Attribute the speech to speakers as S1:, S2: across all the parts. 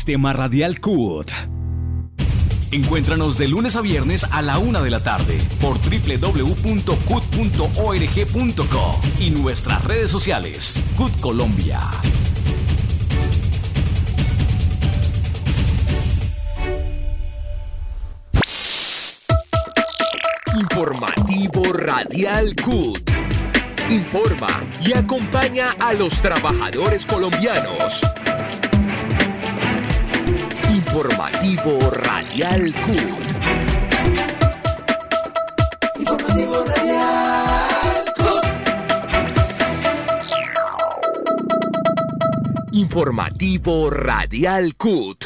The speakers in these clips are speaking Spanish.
S1: Sistema Radial CUT. Encuéntranos de lunes a viernes a la una de la tarde por www.cut.org.co y nuestras redes sociales. CUT Colombia.
S2: Informativo Radial CUT. Informa y acompaña a los trabajadores colombianos. Informativo Radial CUT.
S3: Informativo Radial CUT.
S2: Informativo Radial CUT.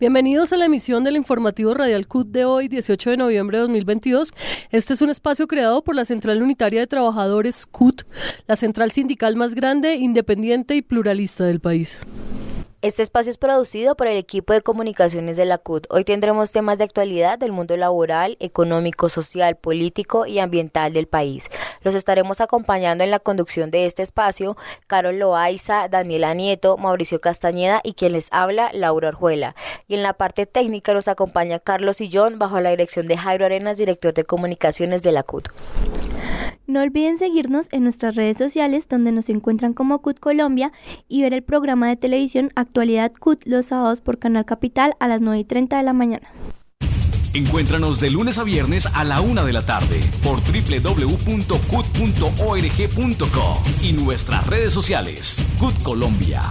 S4: Bienvenidos a la emisión del informativo Radial CUT de hoy, 18 de noviembre de 2022. Este es un espacio creado por la Central Unitaria de Trabajadores CUT, la central sindical más grande, independiente y pluralista del país.
S5: Este espacio es producido por el equipo de comunicaciones de la CUT. Hoy tendremos temas de actualidad del mundo laboral, económico, social, político y ambiental del país. Los estaremos acompañando en la conducción de este espacio Carol Loaiza, Daniela Nieto, Mauricio Castañeda y quien les habla, Laura Orjuela. Y en la parte técnica nos acompaña Carlos Sillón bajo la dirección de Jairo Arenas, director de comunicaciones de la CUT.
S6: No olviden seguirnos en nuestras redes sociales donde nos encuentran como CUT Colombia y ver el programa de televisión Actualidad CUT los sábados por Canal Capital a las 9 y 30 de la mañana.
S1: Encuéntranos de lunes a viernes a la una de la tarde por www.cut.org.co y nuestras redes sociales. CUT Colombia.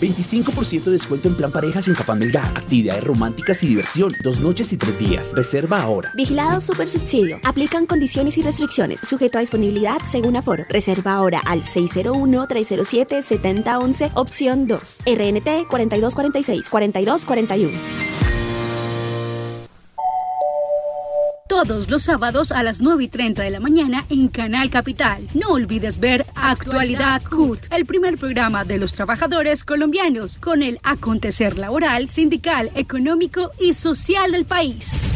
S7: 25% de descuento en plan parejas en Cafán Melgar. Actividades románticas y diversión. Dos noches y tres días. Reserva ahora.
S8: Vigilado Super Subsidio. Aplican condiciones y restricciones. Sujeto a disponibilidad según aforo. Reserva ahora al 601-307-7011, opción 2. RNT 4246-4241.
S9: Todos los sábados a las 9 y 30 de la mañana en Canal Capital. No olvides ver Actualidad CUT, el primer programa de los trabajadores colombianos con el acontecer laboral, sindical, económico y social del país.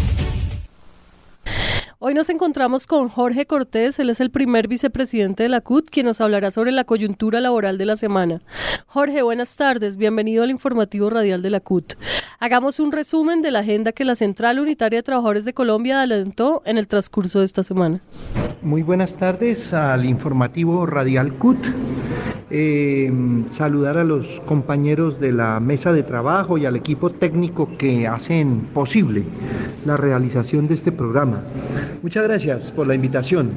S4: Hoy nos encontramos con Jorge Cortés, él es el primer vicepresidente de la CUT, quien nos hablará sobre la coyuntura laboral de la semana. Jorge, buenas tardes, bienvenido al informativo radial de la CUT. Hagamos un resumen de la agenda que la Central Unitaria de Trabajadores de Colombia adelantó en el transcurso de esta semana.
S10: Muy buenas tardes al informativo radial CUT. Eh, saludar a los compañeros de la mesa de trabajo y al equipo técnico que hacen posible la realización de este programa. Muchas gracias por la invitación.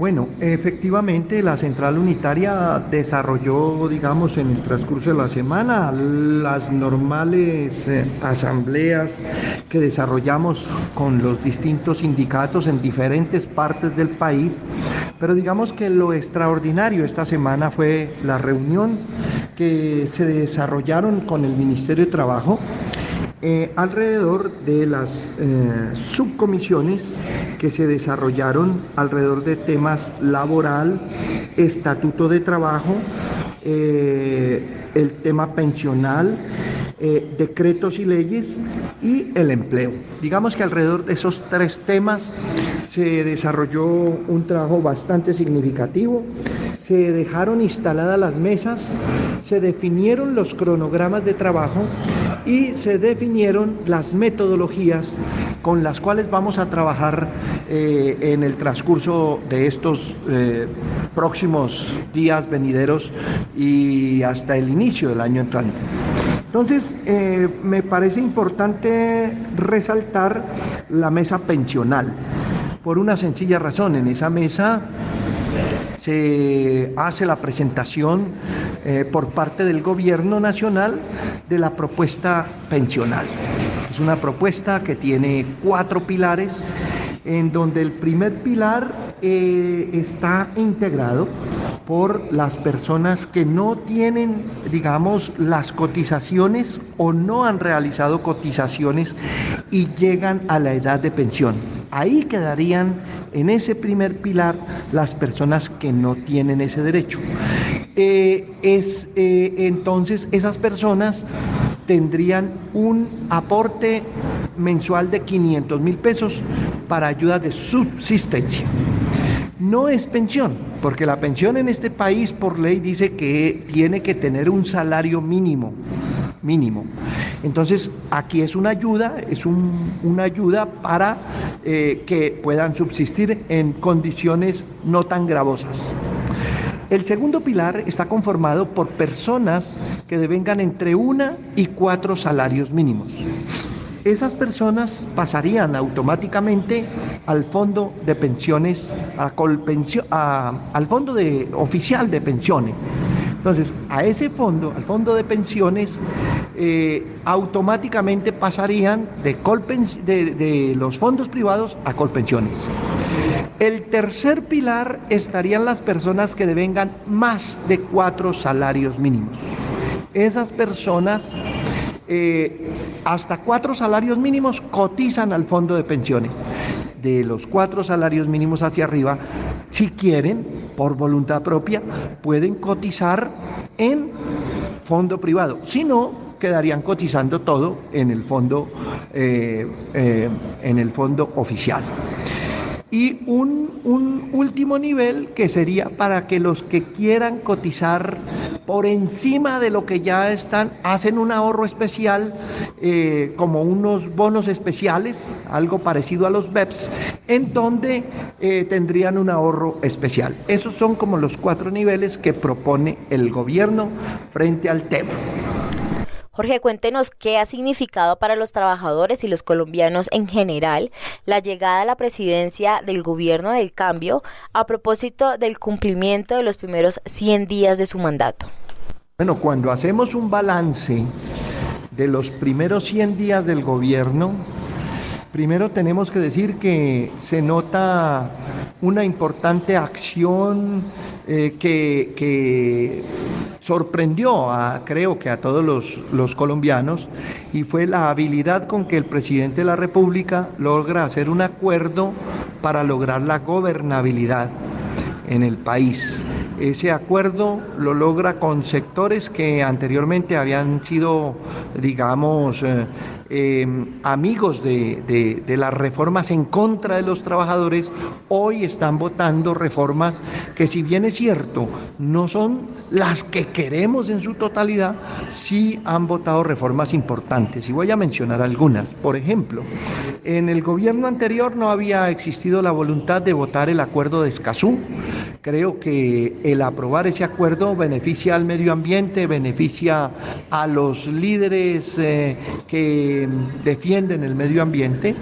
S10: Bueno, efectivamente la central unitaria desarrolló, digamos, en el transcurso de la semana las normales eh, asambleas que desarrollamos con los distintos sindicatos en diferentes partes del país, pero digamos que lo extraordinario esta semana fue la reunión que se desarrollaron con el Ministerio de Trabajo eh, alrededor de las eh, subcomisiones que se desarrollaron alrededor de temas laboral, estatuto de trabajo, eh, el tema pensional, decretos y leyes y el empleo. Digamos que alrededor de esos tres temas se desarrolló un trabajo bastante significativo, se dejaron instaladas las mesas, se definieron los cronogramas de trabajo y se definieron las metodologías con las cuales vamos a trabajar eh, en el transcurso de estos eh, próximos días venideros y hasta el inicio del año entrante. Entonces, eh, me parece importante resaltar la mesa pensional, por una sencilla razón, en esa mesa se hace la presentación eh, por parte del gobierno nacional de la propuesta pensional. Es una propuesta que tiene cuatro pilares, en donde el primer pilar eh, está integrado por las personas que no tienen, digamos, las cotizaciones o no han realizado cotizaciones y llegan a la edad de pensión. Ahí quedarían en ese primer pilar las personas que no tienen ese derecho. eh, es, eh, entonces esas personas tendrían un aporte mensual de 500 mil pesos para ayudas de subsistencia. No es pensión, porque la pensión en este país por ley dice que tiene que tener un salario mínimo, mínimo. Entonces aquí es una ayuda, es un, una ayuda para eh, que puedan subsistir en condiciones no tan gravosas. El segundo pilar está conformado por personas que devengan entre una y cuatro salarios mínimos. Esas personas pasarían automáticamente al fondo de pensiones, a colpensión, a, al fondo de, oficial de pensiones. Entonces, a ese fondo, al fondo de pensiones, eh, automáticamente pasarían de, colpens, de los fondos privados a colpensiones. El tercer pilar estarían las personas que devengan más de cuatro salarios mínimos. Esas personas eh, hasta cuatro salarios mínimos cotizan al fondo de pensiones. De los cuatro salarios mínimos hacia arriba, si quieren, por voluntad propia, pueden cotizar en fondo privado. Si no, quedarían cotizando todo en el fondo, eh, eh, en el fondo oficial y un, un, último nivel que sería para que los que quieran cotizar por encima de lo que ya están, hacen un ahorro especial eh, como unos bonos especiales, algo parecido a los BEPS, en donde eh, tendrían un ahorro especial. Esos son como los cuatro niveles que propone el gobierno frente al tema.
S5: Jorge, cuéntenos qué ha significado para los trabajadores y los colombianos en general la llegada a la presidencia del gobierno del cambio a propósito del cumplimiento de los primeros 100 días de su mandato.
S10: Bueno, cuando hacemos un balance de los primeros 100 días del gobierno, primero tenemos que decir que se nota una importante acción eh, que, sorprendió a, creo que a todos los, los, colombianos y fue la habilidad con que el presidente de la República logra hacer un acuerdo para lograr la gobernabilidad en el país. Ese acuerdo lo logra con sectores que anteriormente habían sido, digamos, eh, amigos de, de, de, las reformas en contra de los trabajadores, hoy están votando reformas que si bien es cierto, no son las que queremos en su totalidad, sí han votado reformas importantes. Y voy a mencionar algunas. Por ejemplo, en el gobierno anterior no había existido la voluntad de votar el acuerdo de Escazú. Creo que el aprobar ese acuerdo beneficia al medio ambiente, beneficia a los líderes eh, que defienden el medio ambiente.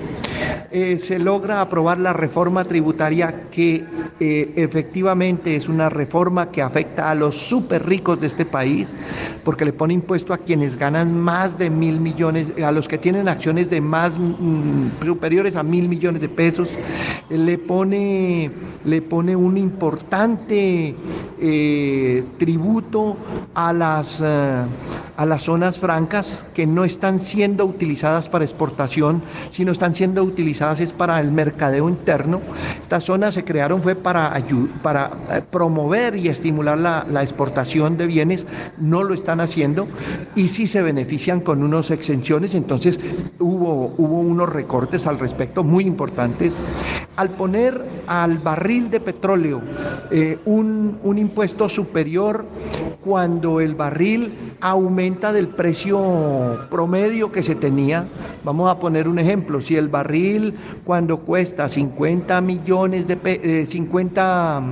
S10: Eh, se logra aprobar la reforma tributaria que eh, efectivamente es una reforma que afecta a los súper ricos de este país, porque le pone impuesto a quienes ganan más de mil millones, a los que tienen acciones de más mm, superiores a mil millones de pesos, le pone, le pone un importante eh, tributo a las, a las zonas francas que no están siendo utilizadas para exportación, sino están siendo utilizadas es para el mercadeo interno. Estas zonas se crearon fue para, para eh, promover y estimular la, la exportación de bienes, no lo están haciendo y sí se benefician con unas exenciones, entonces hubo, hubo unos recortes al respecto muy importantes. Al poner al barril de petróleo eh, un, un impuesto superior cuando el barril aumenta del precio promedio que se tenía, vamos a poner un ejemplo, si el barril cuando cuesta 50 millones de eh, 50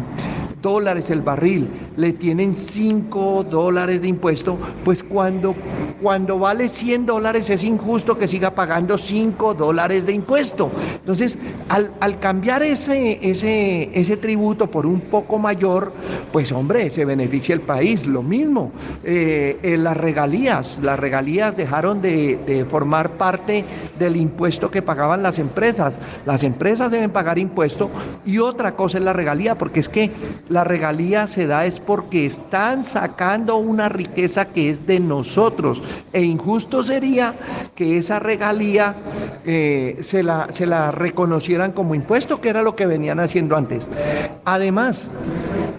S10: dólares el barril, le tienen 5 dólares de impuesto, pues cuando, cuando vale 100 dólares es injusto que siga pagando 5 dólares de impuesto. Entonces, al, al cambiar ese, ese, ese, tributo por un poco mayor, pues hombre, se beneficia el país. Lo mismo, eh, en las regalías, las regalías dejaron de, de formar parte del impuesto que pagaban las empresas. Las empresas deben pagar impuesto y otra cosa es la regalía, porque es que la regalía se da es porque están sacando una riqueza que es de nosotros. E injusto sería que esa regalía eh, se, la, se la reconocieran como impuesto, que era lo que venían haciendo antes. Además,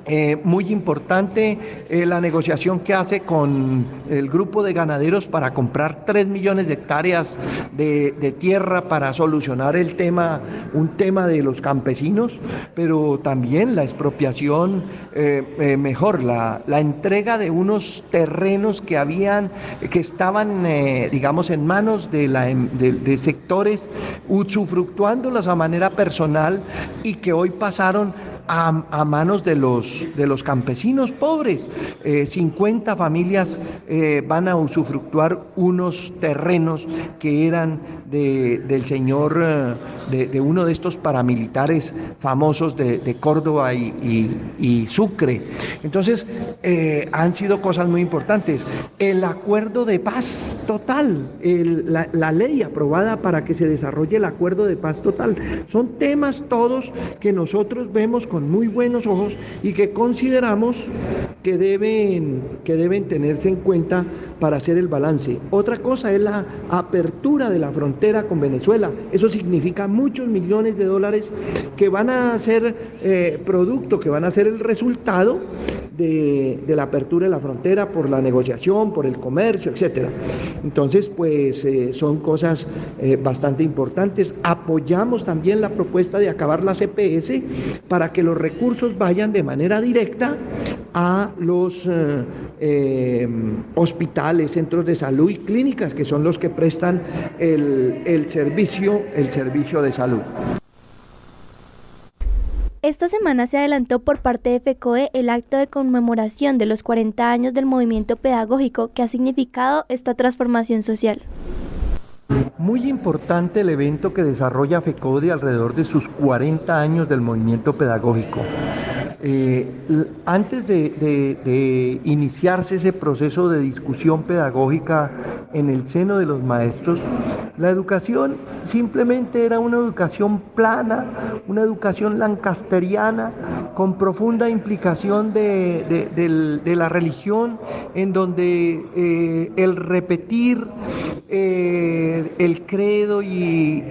S10: Eh, muy importante eh, la negociación que hace con el grupo de ganaderos para comprar 3 millones de hectáreas de, tierra para solucionar el tema, un tema de los campesinos, pero también la expropiación, eh, mejor, la, entrega de unos terrenos que habían, que estaban, digamos, en manos de, la, de sectores usufructuándolas a manera personal y que hoy pasaron a, manos de los, de los campesinos pobres. 50 eh, familias eh, van a usufructuar unos terrenos que eran del señor, eh, de, uno de estos paramilitares famosos de, Córdoba y, Sucre. Entonces, han sido cosas muy importantes. El acuerdo de paz total, la, la ley aprobada para que se desarrolle el acuerdo de paz total, son temas todos que nosotros vemos con muy buenos ojos y que consideramos que deben, que deben tenerse en cuenta para hacer el balance. Otra cosa es la apertura de la frontera con Venezuela. Eso significa muchos millones de dólares que van a ser eh, producto, que van a ser el resultado de, la apertura de la frontera por la negociación, por el comercio, etcétera. Entonces, pues eh, son cosas eh, bastante importantes. Apoyamos también la propuesta de acabar la CPS para que los recursos vayan de manera directa a los hospitales, centros de salud y clínicas, que son los que prestan el, el servicio, el servicio de salud.
S6: Esta semana se adelantó por parte de FECOE el acto de conmemoración de los 40 años del movimiento pedagógico que ha significado esta transformación social.
S10: Muy importante el evento que desarrolla FECODE alrededor de sus 40 años del movimiento pedagógico. Eh, antes de, iniciarse ese proceso de discusión pedagógica en el seno de los maestros, la educación simplemente era una educación plana, una educación lancasteriana, con profunda implicación de, la religión, en donde eh, el repetir eh, el credo y,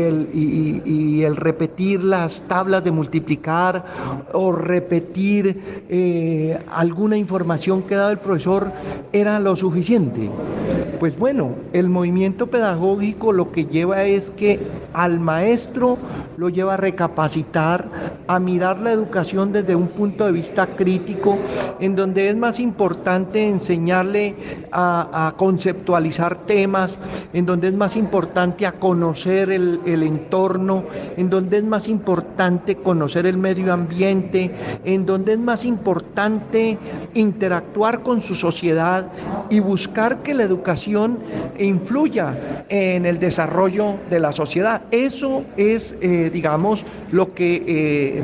S10: el, y, el, repetir las tablas de multiplicar o repetir eh, alguna información que daba el profesor era lo suficiente. Pues bueno, el movimiento pedagógico lo que lleva es que al maestro lo lleva a recapacitar, a mirar la educación desde un punto de vista crítico, en donde es más importante enseñarle a, conceptualizar temas, en donde es más importante a conocer el, el entorno, en donde es más importante conocer el medio ambiente, en donde es más importante interactuar con su sociedad y buscar que la educación influya en el desarrollo de la sociedad. Eso es, eh, digamos, lo que eh,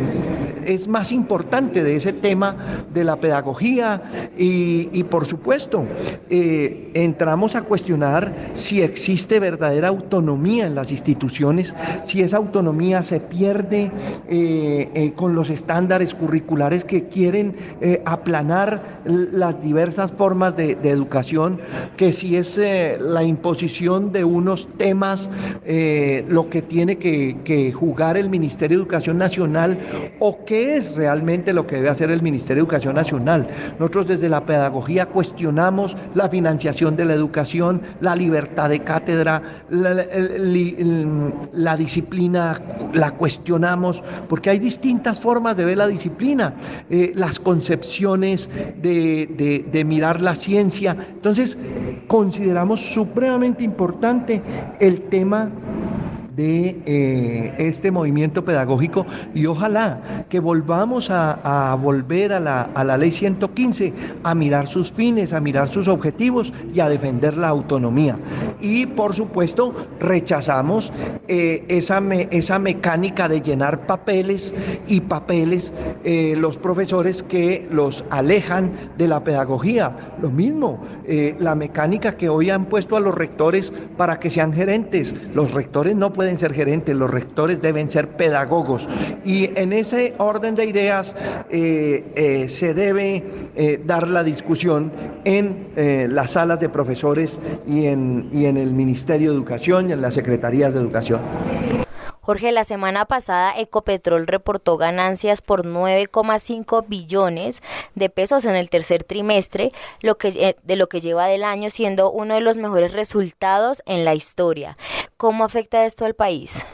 S10: es más importante de ese tema de la pedagogía y, por supuesto, eh, entramos a cuestionar si existe verdadera autonomía en las instituciones, si esa autonomía se pierde con los estándares curriculares que quieren aplanar las diversas formas de, educación, que si es la imposición de unos temas, lo que tiene que, jugar el Ministerio Educación Nacional o qué es realmente lo que debe hacer el Ministerio de Educación Nacional. Nosotros desde la pedagogía cuestionamos la financiación de la educación, la libertad de cátedra, la, disciplina la cuestionamos, porque hay distintas formas de ver la disciplina, eh, las concepciones de, de mirar la ciencia. Entonces, consideramos supremamente importante el tema de eh, este movimiento pedagógico y ojalá que volvamos a, volver a la, a la, ley 115, a mirar sus fines, a mirar sus objetivos y a defender la autonomía. Y por supuesto rechazamos eh, esa, esa mecánica de llenar papeles y papeles eh, los profesores que los alejan de la pedagogía. Lo mismo, la mecánica que hoy han puesto a los rectores para que sean gerentes. Los rectores no pueden ser gerentes, los rectores deben ser pedagogos. Y en ese orden de ideas eh, eh, se debe eh, dar la discusión en las salas de profesores y en, y en el Ministerio de Educación y en las secretarías de educación.
S5: Jorge, la semana pasada Ecopetrol reportó ganancias por 9,5 billones de pesos en el tercer trimestre, lo que, eh, de lo que lleva del año siendo uno de los mejores resultados en la historia. ¿Cómo afecta esto al país?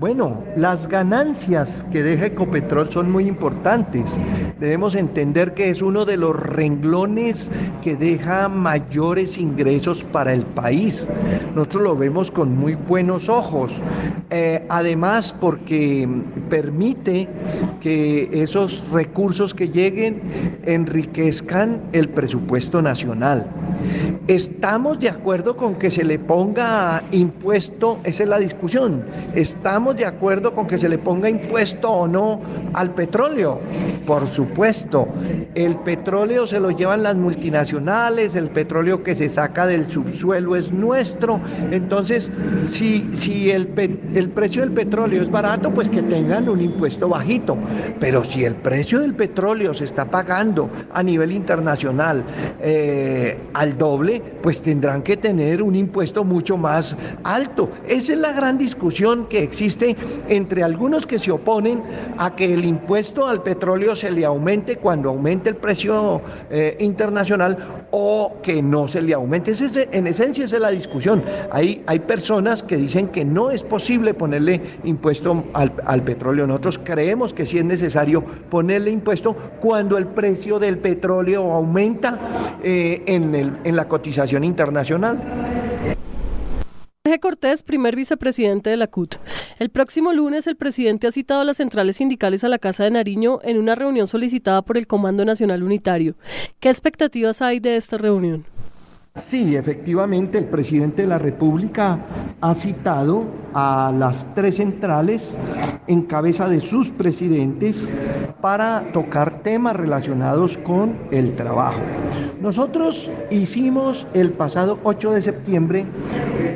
S10: Bueno, las ganancias que deja Ecopetrol son muy importantes. Debemos entender que es uno de los renglones que deja mayores ingresos para el país. Nosotros lo vemos con muy buenos ojos. Eh, además, porque permite que esos recursos que lleguen enriquezcan el presupuesto nacional. ¿Estamos de acuerdo con que se le ponga impuesto? Esa es la discusión. ¿Estamos de acuerdo con que se le ponga impuesto o no al petróleo? Por supuesto. El petróleo se lo llevan las multinacionales, el petróleo que se saca del subsuelo es nuestro. Entonces, si, si el, el precio del petróleo es barato, pues que tengan un impuesto bajito. Pero si el precio del petróleo se está pagando a nivel internacional eh, al doble, pues tendrán que tener un impuesto mucho más alto. Esa es la gran discusión que existe entre algunos que se oponen a que el impuesto al petróleo se le aumente cuando aumente el precio eh, internacional o que no se le aumente. en esencia esa es la discusión. Hay, hay personas que dicen que no es posible ponerle impuesto al, al petróleo. Nosotros creemos que sí es necesario ponerle impuesto cuando el precio del petróleo aumenta eh, en, el, en la cotización internacional.
S4: Jorge Cortés, primer vicepresidente de la CUT. El próximo lunes el presidente ha citado a las centrales sindicales a la Casa de Nariño en una reunión solicitada por el Comando Nacional Unitario. ¿Qué expectativas hay de esta reunión?
S10: Sí, efectivamente, el presidente de la República ha citado a las tres centrales en cabeza de sus presidentes para tocar temas relacionados con el trabajo. Nosotros hicimos el pasado 8 de septiembre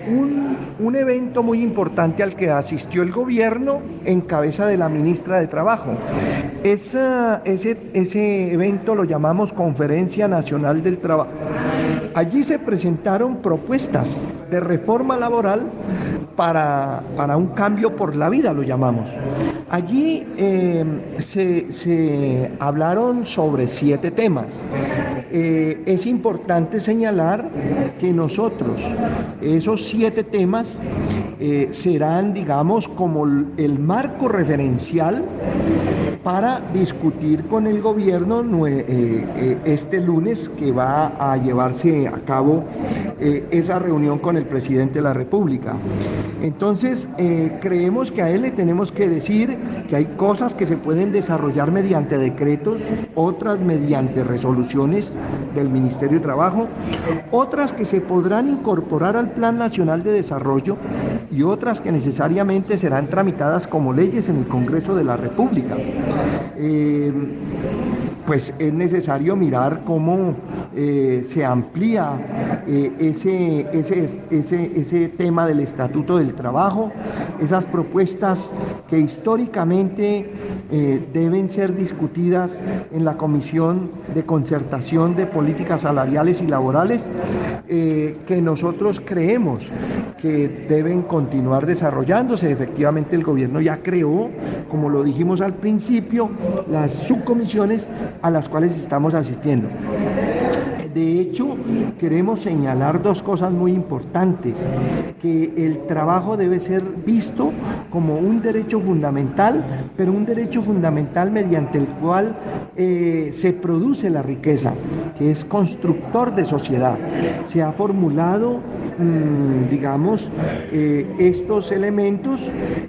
S10: un, un evento muy importante al que asistió el gobierno en cabeza de la ministra de Trabajo. Esa, ese, ese evento lo llamamos Conferencia Nacional del Trabajo. Allí se presentaron propuestas de reforma laboral para, para un cambio por la vida, lo llamamos. Allí eh, se, se, hablaron sobre siete temas. Eh, es importante señalar que nosotros, esos siete temas, eh, serán, digamos, como el marco referencial para discutir con el gobierno este lunes que va a llevarse a cabo esa reunión con el presidente de la República. Entonces, creemos que a él le tenemos que decir que hay cosas que se pueden desarrollar mediante decretos, otras mediante resoluciones del Ministerio de Trabajo, otras que se podrán incorporar al Plan Nacional de Desarrollo y otras que necesariamente serán tramitadas como leyes en el Congreso de la República. Eh, pues es necesario mirar cómo eh, se amplía eh, ese, ese, ese, ese, tema del Estatuto del Trabajo, esas propuestas que históricamente deben ser discutidas en la Comisión de Concertación de Políticas Salariales y Laborales, que nosotros creemos que deben continuar desarrollándose. Efectivamente, el gobierno ya creó, como lo dijimos al principio, las subcomisiones a las cuales estamos asistiendo. De hecho, queremos señalar dos cosas muy importantes, que el trabajo debe ser visto como un derecho fundamental, pero un derecho fundamental mediante el cual eh, se produce la riqueza, que es constructor de sociedad. Se ha formulado, digamos, eh, estos elementos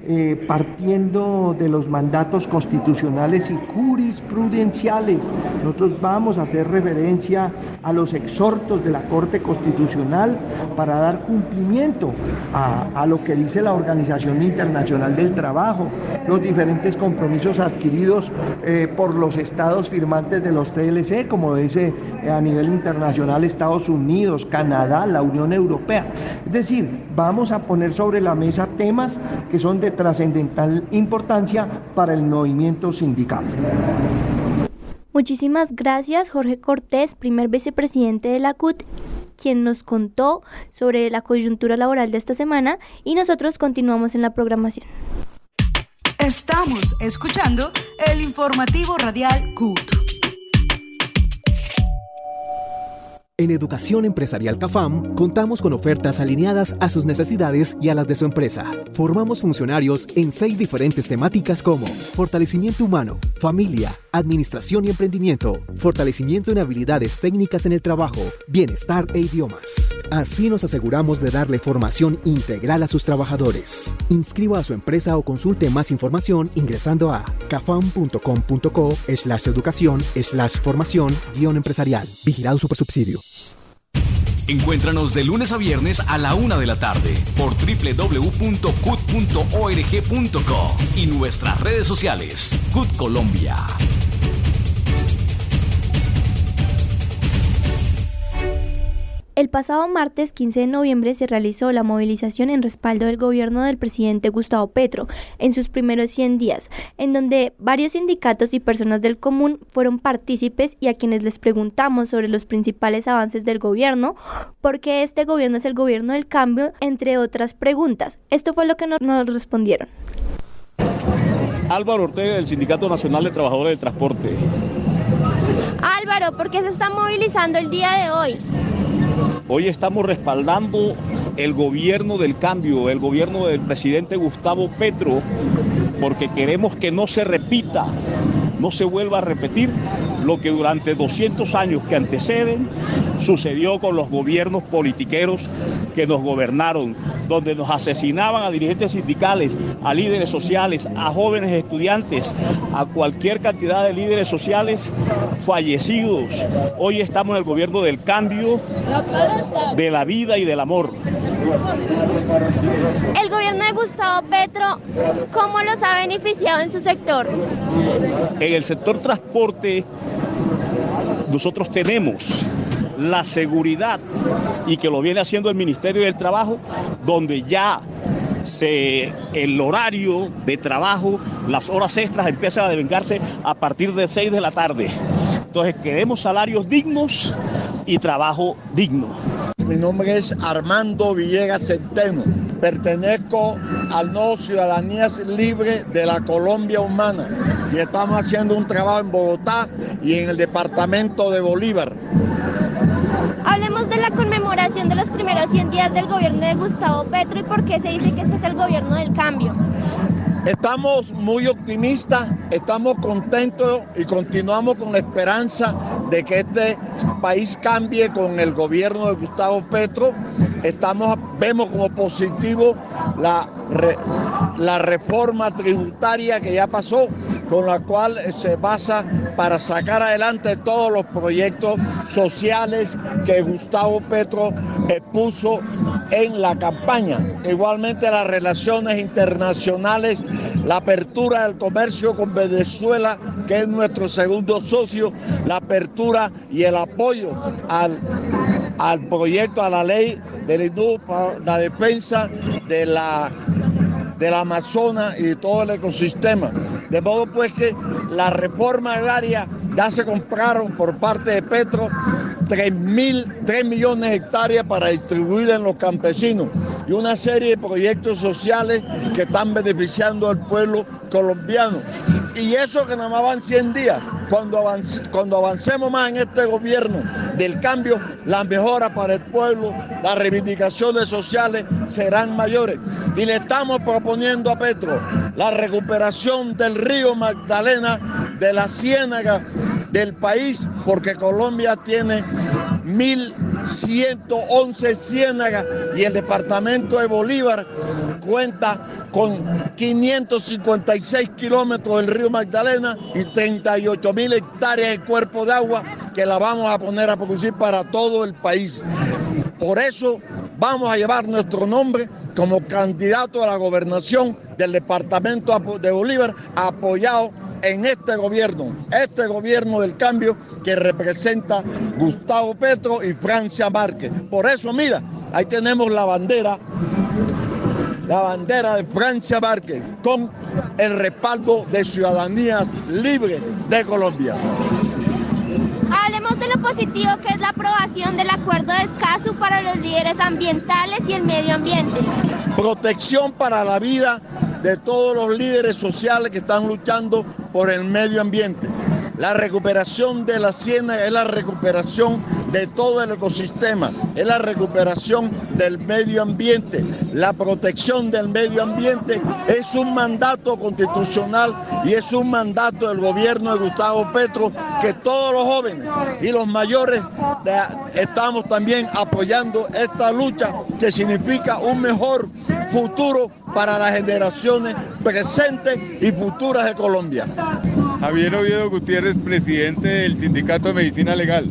S10: eh, partiendo de los mandatos constitucionales y jurisprudenciales. Nosotros vamos a hacer referencia a los exhortos de la Corte Constitucional para dar cumplimiento a, lo que dice la Organización Internacional del Trabajo, los diferentes compromisos adquiridos eh, por los estados firmantes de los TLC, como dice a nivel internacional Estados Unidos, Canadá, la Unión Europea. Es decir, vamos a poner sobre la mesa temas que son de trascendental importancia para el movimiento sindical.
S6: Muchísimas gracias Jorge Cortés, primer vicepresidente de la CUT, quien nos contó sobre la coyuntura laboral de esta semana y nosotros continuamos en la programación.
S9: Estamos escuchando el informativo radial CUT.
S11: En Educación Empresarial CAFAM contamos con ofertas alineadas a sus necesidades y a las de su empresa. Formamos funcionarios en seis diferentes temáticas como fortalecimiento humano, familia, administración y emprendimiento, fortalecimiento en habilidades técnicas en el trabajo, bienestar e idiomas. Así nos aseguramos de darle formación integral a sus trabajadores. Inscriba a su empresa o consulte más información ingresando a cafam.com.co slash educación slash formación guion empresarial. Vigilado Supersubsidio.
S1: Encuéntranos de lunes a viernes a la una de la tarde por www.cut.org.co y nuestras redes sociales. CUT Colombia.
S6: El pasado martes 15 de noviembre se realizó la movilización en respaldo del gobierno del presidente Gustavo Petro en sus primeros 100 días, en donde varios sindicatos y personas del común fueron partícipes y a quienes les preguntamos sobre los principales avances del gobierno, por qué este gobierno es el gobierno del cambio, entre otras preguntas. Esto fue lo que nos, nos respondieron.
S12: Álvaro Ortega del Sindicato Nacional de Trabajadores del Transporte.
S13: Álvaro, ¿por qué se está movilizando el día de hoy?
S12: Hoy estamos respaldando el gobierno del cambio, el gobierno del presidente Gustavo Petro, porque queremos que no se repita, no se vuelva a repetir lo que durante 200 años que anteceden sucedió con los gobiernos politiqueros que nos gobernaron, donde nos asesinaban a dirigentes sindicales, a líderes sociales, a jóvenes estudiantes, a cualquier cantidad de líderes sociales fallecidos. Hoy estamos en el gobierno del cambio, de la vida y del amor.
S13: El gobierno de Gustavo Petro, ¿cómo los ha beneficiado en su sector?
S12: En el sector transporte, nosotros tenemos la seguridad y que lo viene haciendo el Ministerio del Trabajo, donde ya se, el horario de trabajo, las horas extras empiezan a devengarse a partir de 6 de la tarde. Entonces queremos salarios dignos y trabajo digno.
S14: Mi nombre es Armando Villegas Centeno. Pertenezco al No Ciudadanía Libre de la Colombia Humana y estamos haciendo un trabajo en Bogotá y en el departamento de Bolívar.
S13: Hablemos de la conmemoración de los primeros 100 días del gobierno de Gustavo Petro y por qué se dice que este es el gobierno del cambio.
S14: Estamos muy optimistas, estamos contentos y continuamos con la esperanza de que este país cambie con el gobierno de Gustavo Petro. Estamos, vemos como positivo la, la reforma tributaria que ya pasó, con la cual se basa para sacar adelante todos los proyectos sociales que Gustavo Petro puso en la campaña. Igualmente las relaciones internacionales, la apertura del comercio con Venezuela, que es nuestro segundo socio, la apertura y el apoyo al, al proyecto, a la ley del para la defensa de la del Amazonas y de todo el ecosistema. De modo pues que la reforma agraria ya se compraron por parte de Petro 3, mil, 3 millones de hectáreas para distribuir en los campesinos y una serie de proyectos sociales que están beneficiando al pueblo colombiano. Y eso que nada más van 100 días. Cuando, avance, cuando avancemos más en este gobierno del cambio, la mejora para el pueblo, las reivindicaciones sociales serán mayores. Y le estamos proponiendo a Petro la recuperación del río Magdalena, de la ciénaga del país, porque Colombia tiene 1.111 ciénagas y el departamento de Bolívar cuenta con 556 kilómetros del río Magdalena y 38 mil hectáreas de cuerpo de agua que la vamos a poner a producir para todo el país. Por eso vamos a llevar nuestro nombre como candidato a la gobernación del departamento de Bolívar apoyado en este gobierno, este gobierno del cambio que representa Gustavo Petro y Francia Márquez. Por eso, mira, ahí tenemos la bandera, la bandera de Francia Márquez con el respaldo de Ciudadanías Libres de Colombia.
S13: Hablemos de lo positivo que es la aprobación del acuerdo de Escazú para los líderes ambientales y el medio ambiente.
S14: Protección para la vida de todos los líderes sociales que están luchando por el medio ambiente. La recuperación de la ciénaga es la recuperación de todo el ecosistema, es la recuperación del medio ambiente. La protección del medio ambiente es un mandato constitucional y es un mandato del gobierno de Gustavo Petro que todos los jóvenes y los mayores estamos también apoyando esta lucha que significa un mejor futuro para las generaciones presentes y futuras de Colombia.
S15: Javier Oviedo Gutiérrez, presidente del Sindicato de Medicina Legal.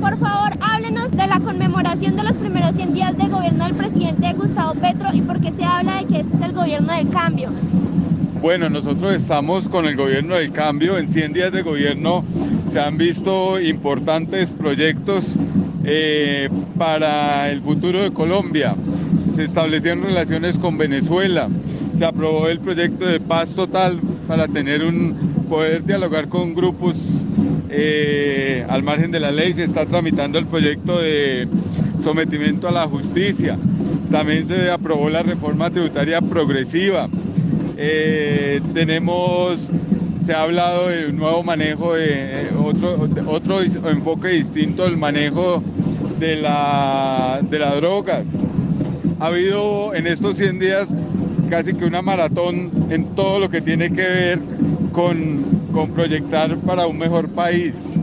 S13: Por favor, háblenos de la conmemoración de los primeros 100 días de gobierno del presidente Gustavo Petro y por qué se habla de que este es el gobierno del cambio.
S15: Bueno, nosotros estamos con el gobierno del cambio. En 100 días de gobierno se han visto importantes proyectos eh, para el futuro de Colombia. Se establecieron relaciones con Venezuela. Se aprobó el proyecto de paz total para tener un poder dialogar con grupos eh, al margen de la ley. Se está tramitando el proyecto de sometimiento a la justicia. También se aprobó la reforma tributaria progresiva. Eh, tenemos, se ha hablado de un nuevo manejo, de, otro, otro enfoque distinto del manejo de, la, de las drogas. Ha habido en estos 100 días casi que una maratón en todo lo que tiene que ver con, con proyectar para un mejor país.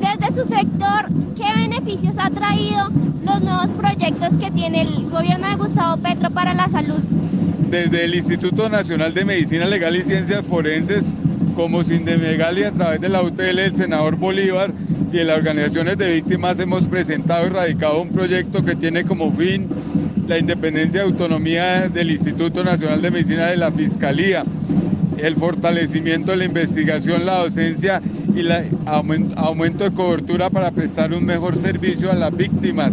S13: Desde su sector, ¿qué beneficios ha traído los nuevos proyectos que tiene el gobierno de Gustavo Petro para la salud?
S15: Desde el Instituto Nacional de Medicina Legal y Ciencias Forenses, como Sindemegal y a través de la UTL del senador Bolívar y en las organizaciones de víctimas hemos presentado y radicado un proyecto que tiene como fin la independencia y autonomía del Instituto Nacional de Medicina de la Fiscalía, el fortalecimiento de la investigación, la docencia y el aumento de cobertura para prestar un mejor servicio a las víctimas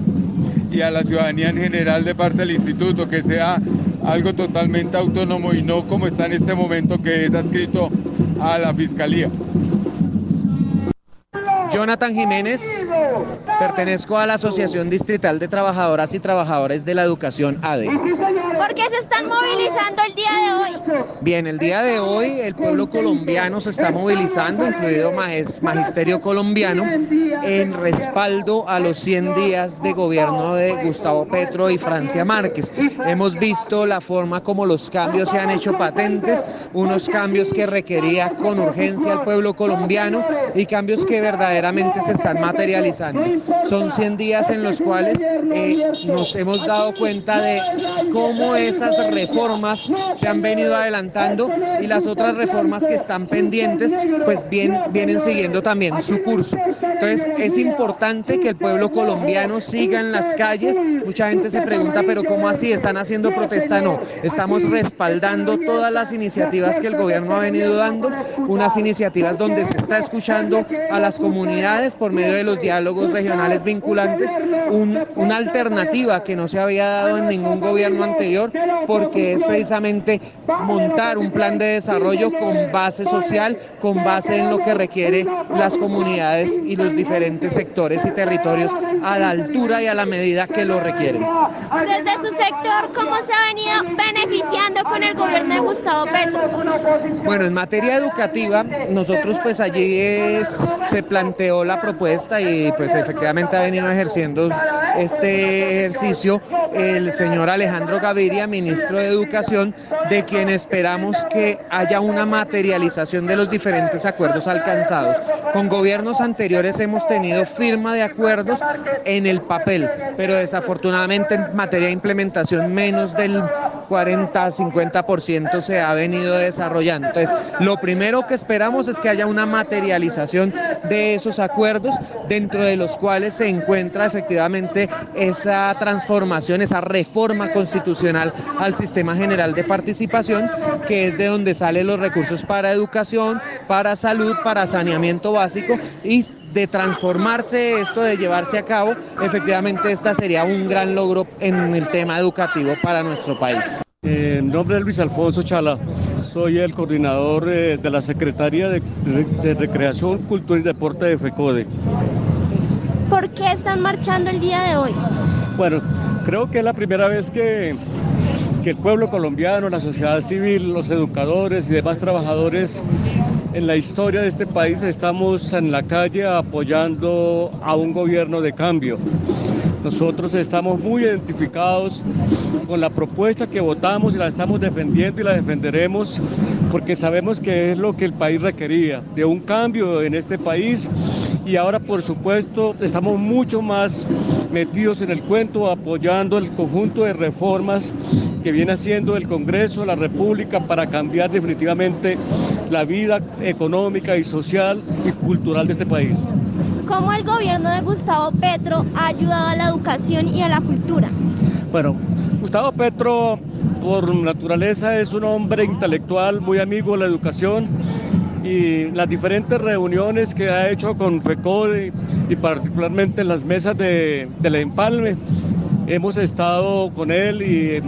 S15: y a la ciudadanía en general de parte del instituto, que sea algo totalmente autónomo y no como está en este momento que es adscrito a la Fiscalía.
S16: Jonathan Jiménez, pertenezco a la Asociación Distrital de Trabajadoras y Trabajadores de la Educación ADE.
S13: ¿Por qué se están movilizando el día de hoy?
S16: Bien, el día de hoy el pueblo colombiano se está movilizando, incluido Magisterio Colombiano, en respaldo a los 100 días de gobierno de Gustavo Petro y Francia Márquez. Hemos visto la forma como los cambios se han hecho patentes, unos cambios que requería con urgencia el pueblo colombiano y cambios que verdaderamente se están materializando. Son 100 días en los cuales eh, nos hemos dado cuenta de cómo esas reformas se han venido adelantando y las otras reformas que están pendientes pues bien, vienen siguiendo también su curso. Entonces es importante que el pueblo colombiano siga en las calles. Mucha gente se pregunta, pero ¿cómo así? ¿Están haciendo protesta? No, estamos respaldando todas las iniciativas que el gobierno ha venido dando, unas iniciativas donde se está escuchando a las comunidades por medio de los diálogos regionales vinculantes, una alternativa que no se había dado en ningún gobierno anterior, porque es precisamente montar un plan de desarrollo con base social, con base en lo que requiere las comunidades y los diferentes sectores y territorios a la altura y a la medida que lo requieren.
S13: Desde su sector, ¿cómo se ha venido beneficiando con el gobierno de Gustavo Petro?
S16: Bueno, en materia educativa, nosotros pues allí se plantea la propuesta y pues efectivamente ha venido ejerciendo este ejercicio el señor Alejandro Gaviria, ministro de Educación, de quien esperamos que haya una materialización de los diferentes acuerdos alcanzados. Con gobiernos anteriores hemos tenido firma de acuerdos en el papel, pero desafortunadamente en materia de implementación menos del 40-50% se ha venido desarrollando. Entonces, lo primero que esperamos es que haya una materialización de esos acuerdos dentro de los cuales se encuentra efectivamente esa transformación, esa reforma constitucional al sistema general de participación, que es de donde salen los recursos para educación, para salud, para saneamiento básico y de transformarse esto, de llevarse a cabo, efectivamente esta sería un gran logro en el tema educativo para nuestro país.
S17: En nombre de Luis Alfonso Chala, soy el coordinador eh, de la Secretaría de, Recreación, Cultura y Deporte de FECODE.
S13: ¿Por qué están marchando el día de hoy?
S17: Bueno, creo que es la primera vez que que el pueblo colombiano, la sociedad civil, los educadores y demás trabajadores en la historia de este país estamos en la calle apoyando a un gobierno de cambio. Nosotros estamos muy identificados con la propuesta que votamos y la estamos defendiendo y la defenderemos porque sabemos que es lo que el país requería, de un cambio en este país y ahora por supuesto estamos mucho más metidos en el cuento apoyando el conjunto de reformas que viene haciendo el Congreso de la República para cambiar definitivamente la vida económica y social y cultural de este país.
S13: ¿Cómo el gobierno de Gustavo Petro ha ayudado a la educación y a la cultura?
S17: Bueno, Gustavo Petro por naturaleza es un hombre intelectual muy amigo de la educación y las diferentes reuniones que ha hecho con FECODE y particularmente las mesas de, del empalme, hemos estado con él y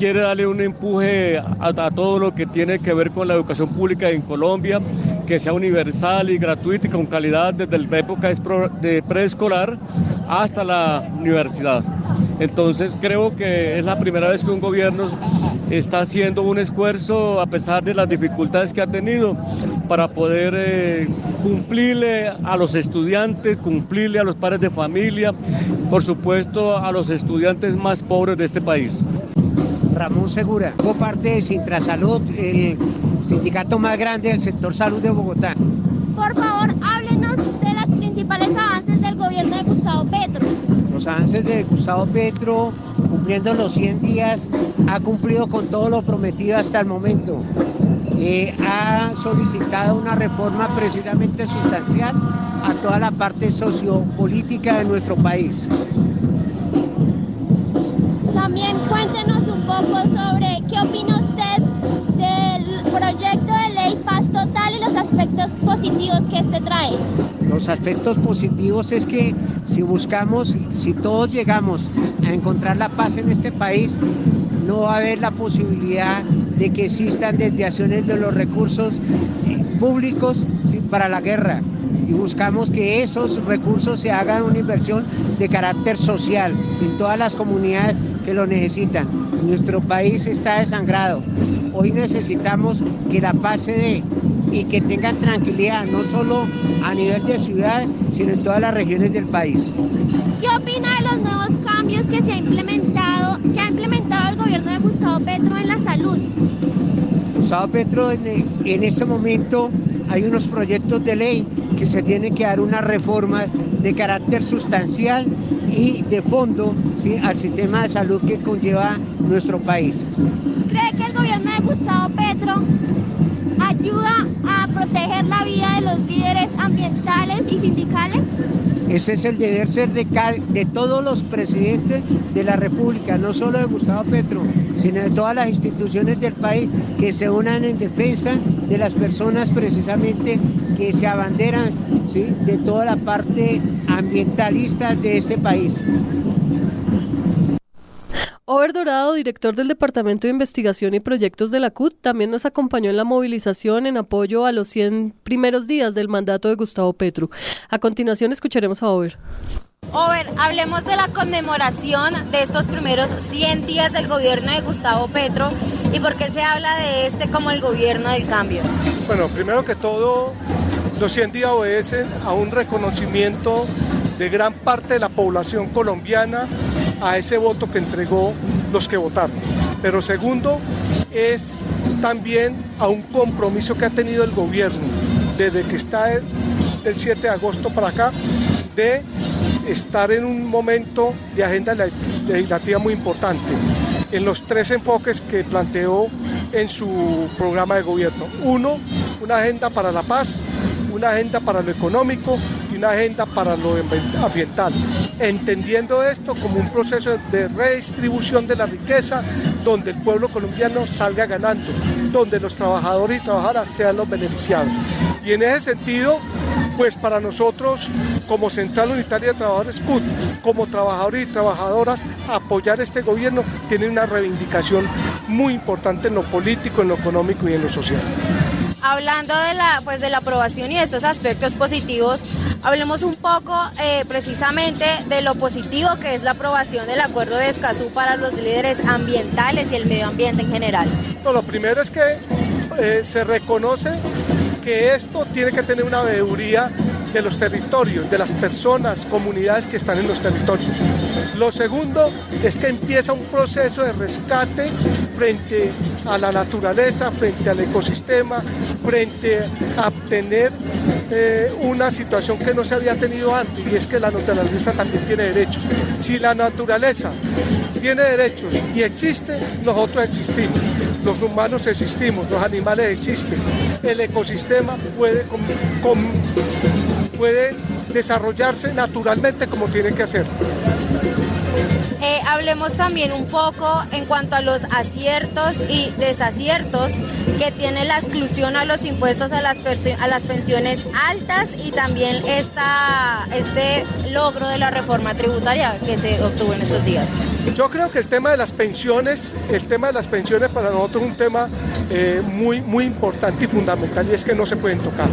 S17: quiere darle un empuje a, todo lo que tiene que ver con la educación pública en Colombia, que sea universal y gratuita y con calidad desde la época de preescolar hasta la universidad. Entonces creo que es la primera vez que un gobierno está haciendo un esfuerzo a pesar de las dificultades que ha tenido para poder eh, cumplirle a los estudiantes, cumplirle a los padres de familia, por supuesto a los estudiantes más pobres de este país.
S16: Ramón Segura, hago parte de Sintrasalud, el sindicato más grande del sector salud de Bogotá.
S13: Por favor, háblenos de los principales avances del gobierno de Gustavo Petro.
S16: Los avances de Gustavo Petro, cumpliendo los 100 días, ha cumplido con todo lo prometido hasta el momento. Eh, ha solicitado una reforma precisamente sustancial a toda la parte sociopolítica de nuestro país.
S13: También cuéntenos sobre qué opina usted del proyecto de ley Paz Total y los aspectos positivos que este trae.
S16: Los aspectos positivos es que si buscamos, si todos llegamos a encontrar la paz en este país, no va a haber la posibilidad de que existan desviaciones de los recursos públicos ¿sí? para la guerra y buscamos que esos recursos se hagan una inversión de carácter social en todas las comunidades que lo necesitan. Nuestro país está desangrado. Hoy necesitamos que la paz se dé y que tengan tranquilidad, no solo a nivel de ciudad, sino en todas las regiones del país.
S13: ¿Qué opina de los nuevos cambios que se ha implementado, que ha implementado el gobierno de Gustavo Petro en la salud?
S16: Gustavo Petro en, en este momento hay unos proyectos de ley que se tienen que dar una reforma de carácter sustancial y de fondo ¿sí? al sistema de salud que conlleva nuestro país.
S13: ¿Cree que el gobierno de Gustavo Petro ayuda a proteger la vida de los líderes ambientales y sindicales?
S16: Ese es el deber ser de, de, todos los presidentes de la República, no solo de Gustavo Petro, sino de todas las instituciones del país que se unan en defensa de las personas precisamente que se abanderan ¿sí? de toda la parte ambientalista de este país.
S4: Over Dorado, director del Departamento de Investigación y Proyectos de la CUT, también nos acompañó en la movilización en apoyo a los 100 primeros días del mandato de Gustavo Petro. A continuación escucharemos a Over.
S18: Over, hablemos de la conmemoración de estos primeros 100 días del gobierno de Gustavo Petro y por qué se habla de este como el gobierno del cambio.
S19: Bueno, primero que todo, los 100 días obedecen a un reconocimiento de gran parte de la población colombiana a ese voto que entregó los que votaron. Pero segundo, es también a un compromiso que ha tenido el gobierno desde que está del 7 de agosto para acá de estar en un momento de agenda legislativa muy importante en los tres enfoques que planteó en su programa de gobierno. Uno, una agenda para la paz, una agenda para lo económico y una agenda para lo ambiental, entendiendo esto como un proceso de redistribución de la riqueza donde el pueblo colombiano salga ganando, donde los trabajadores y trabajadoras sean los beneficiados. Y en ese sentido, pues para nosotros como Central Unitaria de Trabajadores CUT, como trabajadores y trabajadoras, apoyar este gobierno tiene una reivindicación muy importante en lo político, en lo económico y en lo social.
S18: Hablando de la, pues de la aprobación y de estos aspectos positivos, Hablemos un poco eh, precisamente de lo positivo que es la aprobación del acuerdo de Escazú para los líderes ambientales y el medio ambiente en general.
S19: lo primero es que eh, se reconoce que esto tiene que tener una veeduría de los territorios, de las personas, comunidades que están en los territorios. Lo segundo es que empieza un proceso de rescate frente a la naturaleza, frente al ecosistema, frente a obtener eh, una situación que no se había tenido antes y es que la naturaleza también tiene derechos. Si la naturaleza tiene derechos y existe, nosotros existimos. Los humanos existimos, los animales existen. El ecosistema puede, puede desarrollarse naturalmente como tiene que hacer.
S18: Eh, hablemos también un poco en cuanto a los aciertos y desaciertos que tiene la exclusión a los impuestos a las, a las pensiones altas y también esta, este logro de la reforma tributaria que se obtuvo en estos días.
S19: Yo creo que el tema de las pensiones, el tema de las pensiones para nosotros es un tema eh, muy, muy importante y fundamental y es que no se pueden tocar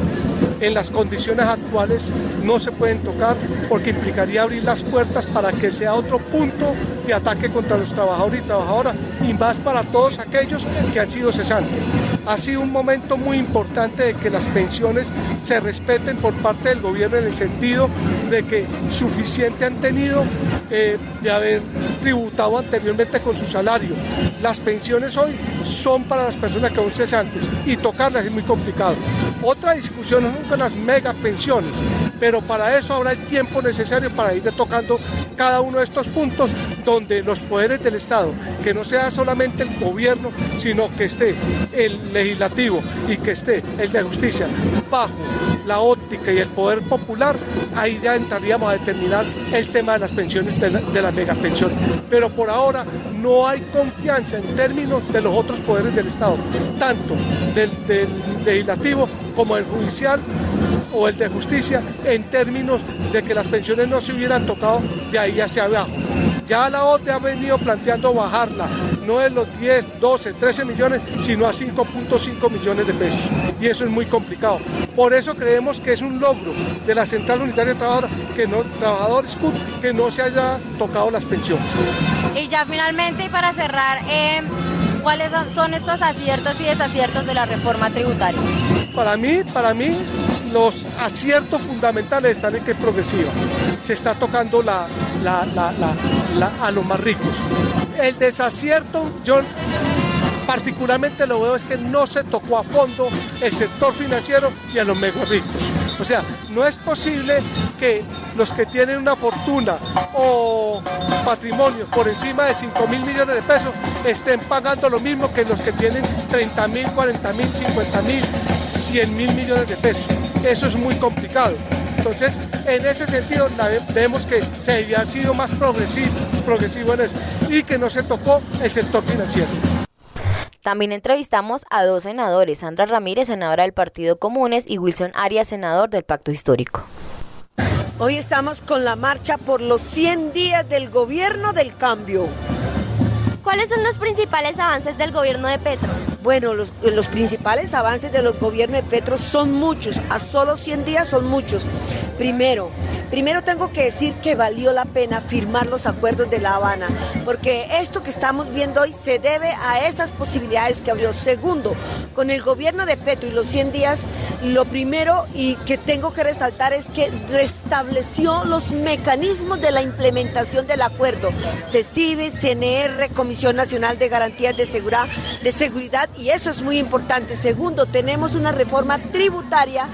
S19: en las condiciones actuales no se pueden tocar porque implicaría abrir las puertas para que sea otro punto de ataque contra los trabajadores y trabajadoras y más para todos aquellos que han sido cesantes. Ha sido un momento muy importante de que las pensiones se respeten por parte del gobierno en el sentido de que suficiente han tenido eh, de haber tributado anteriormente con su salario. Las pensiones hoy son para las personas que son cesantes y tocarlas es muy complicado. Otra discusión es las mega pensiones, pero para eso habrá el tiempo necesario para ir tocando cada uno de estos puntos donde los poderes del Estado, que no sea solamente el gobierno, sino que esté el legislativo y que esté el de justicia bajo la óptica y el poder popular, ahí ya entraríamos a determinar el tema de las pensiones, de, la, las megapensiones. Pero por ahora no hay confianza en términos de los otros poderes del Estado, tanto del, del legislativo como el judicial o el de justicia, en términos de que las pensiones no se hubieran tocado de ahí hacia abajo. Ya la OTE ha venido planteando bajarla, no de los 10, 12, 13 millones, sino a 5.5 millones de pesos. Y eso es muy complicado. Por eso creemos que es un logro de la Central Unitaria de Trabajadores que no, Trabajadores que no se haya tocado las pensiones.
S18: Y ya finalmente, y para cerrar, eh, ¿cuáles son estos aciertos y desaciertos de la reforma tributaria?
S19: Para mí, para mí, los aciertos fundamentales están en que es progresiva. Se está tocando a los más ricos. El desacierto, yo particularmente lo veo es que no se tocó a fondo el sector financiero y a los mega ricos. O sea, no es posible que los que tienen una fortuna o patrimonio por encima de 5 mil millones de pesos estén pagando lo mismo que los que tienen 30 mil, 40 mil, 50 mil, 100 mil millones de pesos. Eso es muy complicado. Entonces, en ese sentido, vemos que se había sido más progresivo, progresivo en eso y que no se tocó el sector financiero.
S5: También entrevistamos a dos senadores, Sandra Ramírez, senadora del Partido Comunes, y Wilson Arias, senador del Pacto Histórico.
S20: Hoy estamos con la marcha por los 100 días del gobierno del cambio.
S13: ¿Cuáles son los principales avances del gobierno de Petro?
S20: Bueno, los, principales avances del gobierno de Petro son muchos, a solo 100 días son muchos. Primero, primero tengo que decir que valió la pena firmar los acuerdos de La Habana, porque esto que estamos viendo hoy se debe a esas posibilidades que abrió. Segundo, con el gobierno de Petro y los 100 días, lo primero y que tengo que resaltar es que restableció los mecanismos de la implementación del acuerdo. CECIBE, CNR, Comisión Nacional de Garantías de Seguridad, de Seguridad y eso es muy importante. Segundo, tenemos una reforma tributaria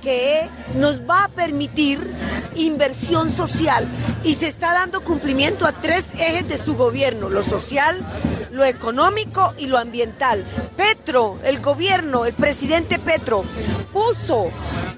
S20: que nos va a permitir inversión social y se está dando cumplimiento a tres ejes de su gobierno, lo social, lo económico y lo ambiental. Petro, el gobierno, el presidente Petro, puso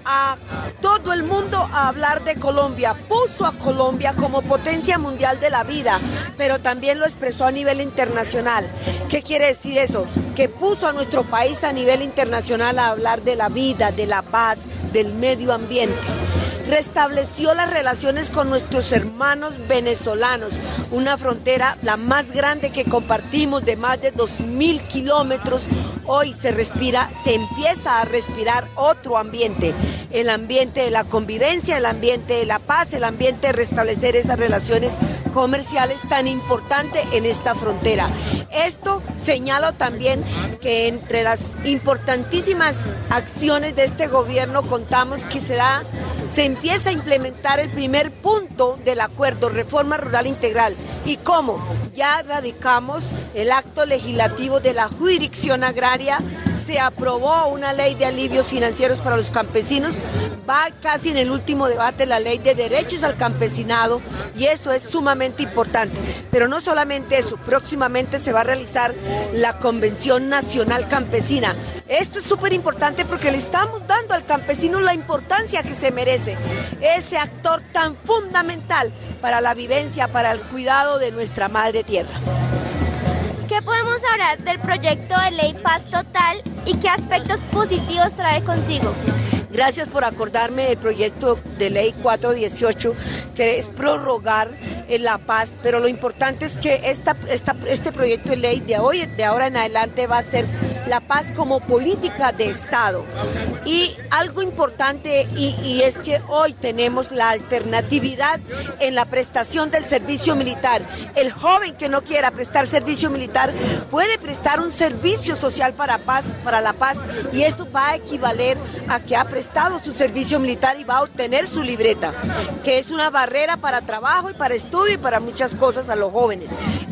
S20: a todo el mundo a hablar de Colombia, puso a Colombia como potencia mundial de la vida, pero también lo expresó a nivel internacional. ¿Qué quiere decir eso? Que puso a nuestro país a nivel internacional a hablar de la vida, de la paz, del medio ambiente. restableció las relaciones con nuestros hermanos venezolanos, una frontera la más grande que compartimos de más de 2.000 kilómetros. Hoy se respira, se empieza a respirar otro ambiente, el ambiente de la convivencia, el ambiente de la paz, el ambiente de restablecer esas relaciones comerciales tan importantes en esta frontera. Esto señalo también que entre las importantísimas acciones de este gobierno contamos que se da, se empieza a implementar el primer punto del acuerdo Reforma Rural Integral. ¿Y cómo? Ya radicamos el acto legislativo de la jurisdicción agraria, se aprobó una ley de alivios financieros para los campesinos, va casi en el último debate la ley de derechos al campesinado y eso es sumamente importante. Pero no solamente eso, próximamente se va a realizar la Convención Nacional Campesina. Esto es súper importante porque le estamos dando al campesino la importancia que se merece, ese actor tan fundamental para la vivencia, para el cuidado de nuestra madre tierra.
S13: ¿Qué podemos hablar del proyecto de ley Paz Total y qué aspectos positivos trae consigo?
S20: Gracias por acordarme del proyecto de ley 418, que es prorrogar la paz, pero lo importante es que esta, este proyecto de ley de hoy, de ahora en adelante, va a ser la paz como política de Estado. Y algo importante, y es que hoy tenemos la alternatividad en la prestación del servicio militar. El joven que no quiera prestar servicio militar puede prestar un servicio social para paz, para la paz, y esto va a equivaler a que ha prestado su servicio militar y va a obtener su libreta, que es una barrera para trabajo y para estudio y para muchas cosas a los jóvenes.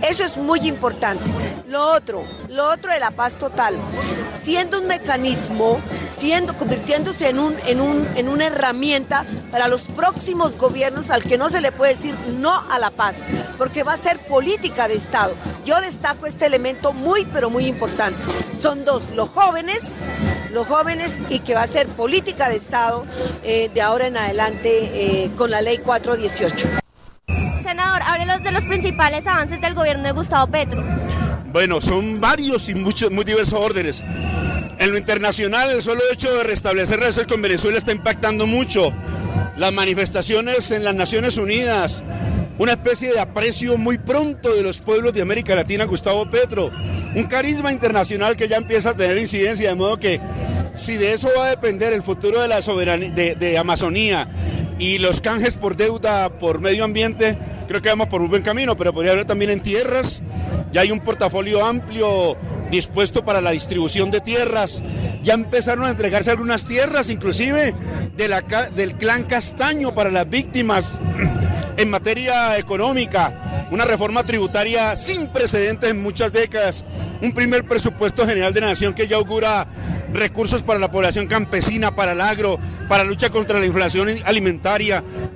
S20: Eso es muy importante. Lo otro, lo otro de la paz total, siendo un mecanismo, siendo, convirtiéndose en, un, en, un, en una herramienta para los próximos gobiernos al que no se le puede decir no a la paz, porque va a ser política de Estado. Yo destaco este elemento muy, pero muy importante. Son dos, los jóvenes, los jóvenes y que va a ser política de Estado eh, de ahora en adelante eh, con la ley 418.
S13: Senador, háblenos de los principales avances del gobierno de Gustavo Petro.
S21: Bueno, son varios y muchos, muy diversos órdenes. En lo internacional, el solo hecho de restablecer relaciones con Venezuela está impactando mucho. Las manifestaciones en las Naciones Unidas, una especie de aprecio muy pronto de los pueblos de América Latina, Gustavo Petro, un carisma internacional que ya empieza a tener incidencia, de modo que si de eso va a depender el futuro de la soberanía de, de Amazonía y los canjes por deuda por medio ambiente, creo que vamos por un buen camino, pero podría haber también en tierras. Ya hay un portafolio amplio dispuesto para la distribución de tierras. Ya empezaron a entregarse algunas tierras, inclusive del clan Castaño para las víctimas en materia económica. Una reforma tributaria sin precedentes en muchas décadas. Un primer presupuesto general de la nación que ya augura recursos para la población campesina, para el agro, para la lucha contra la inflación alimentaria,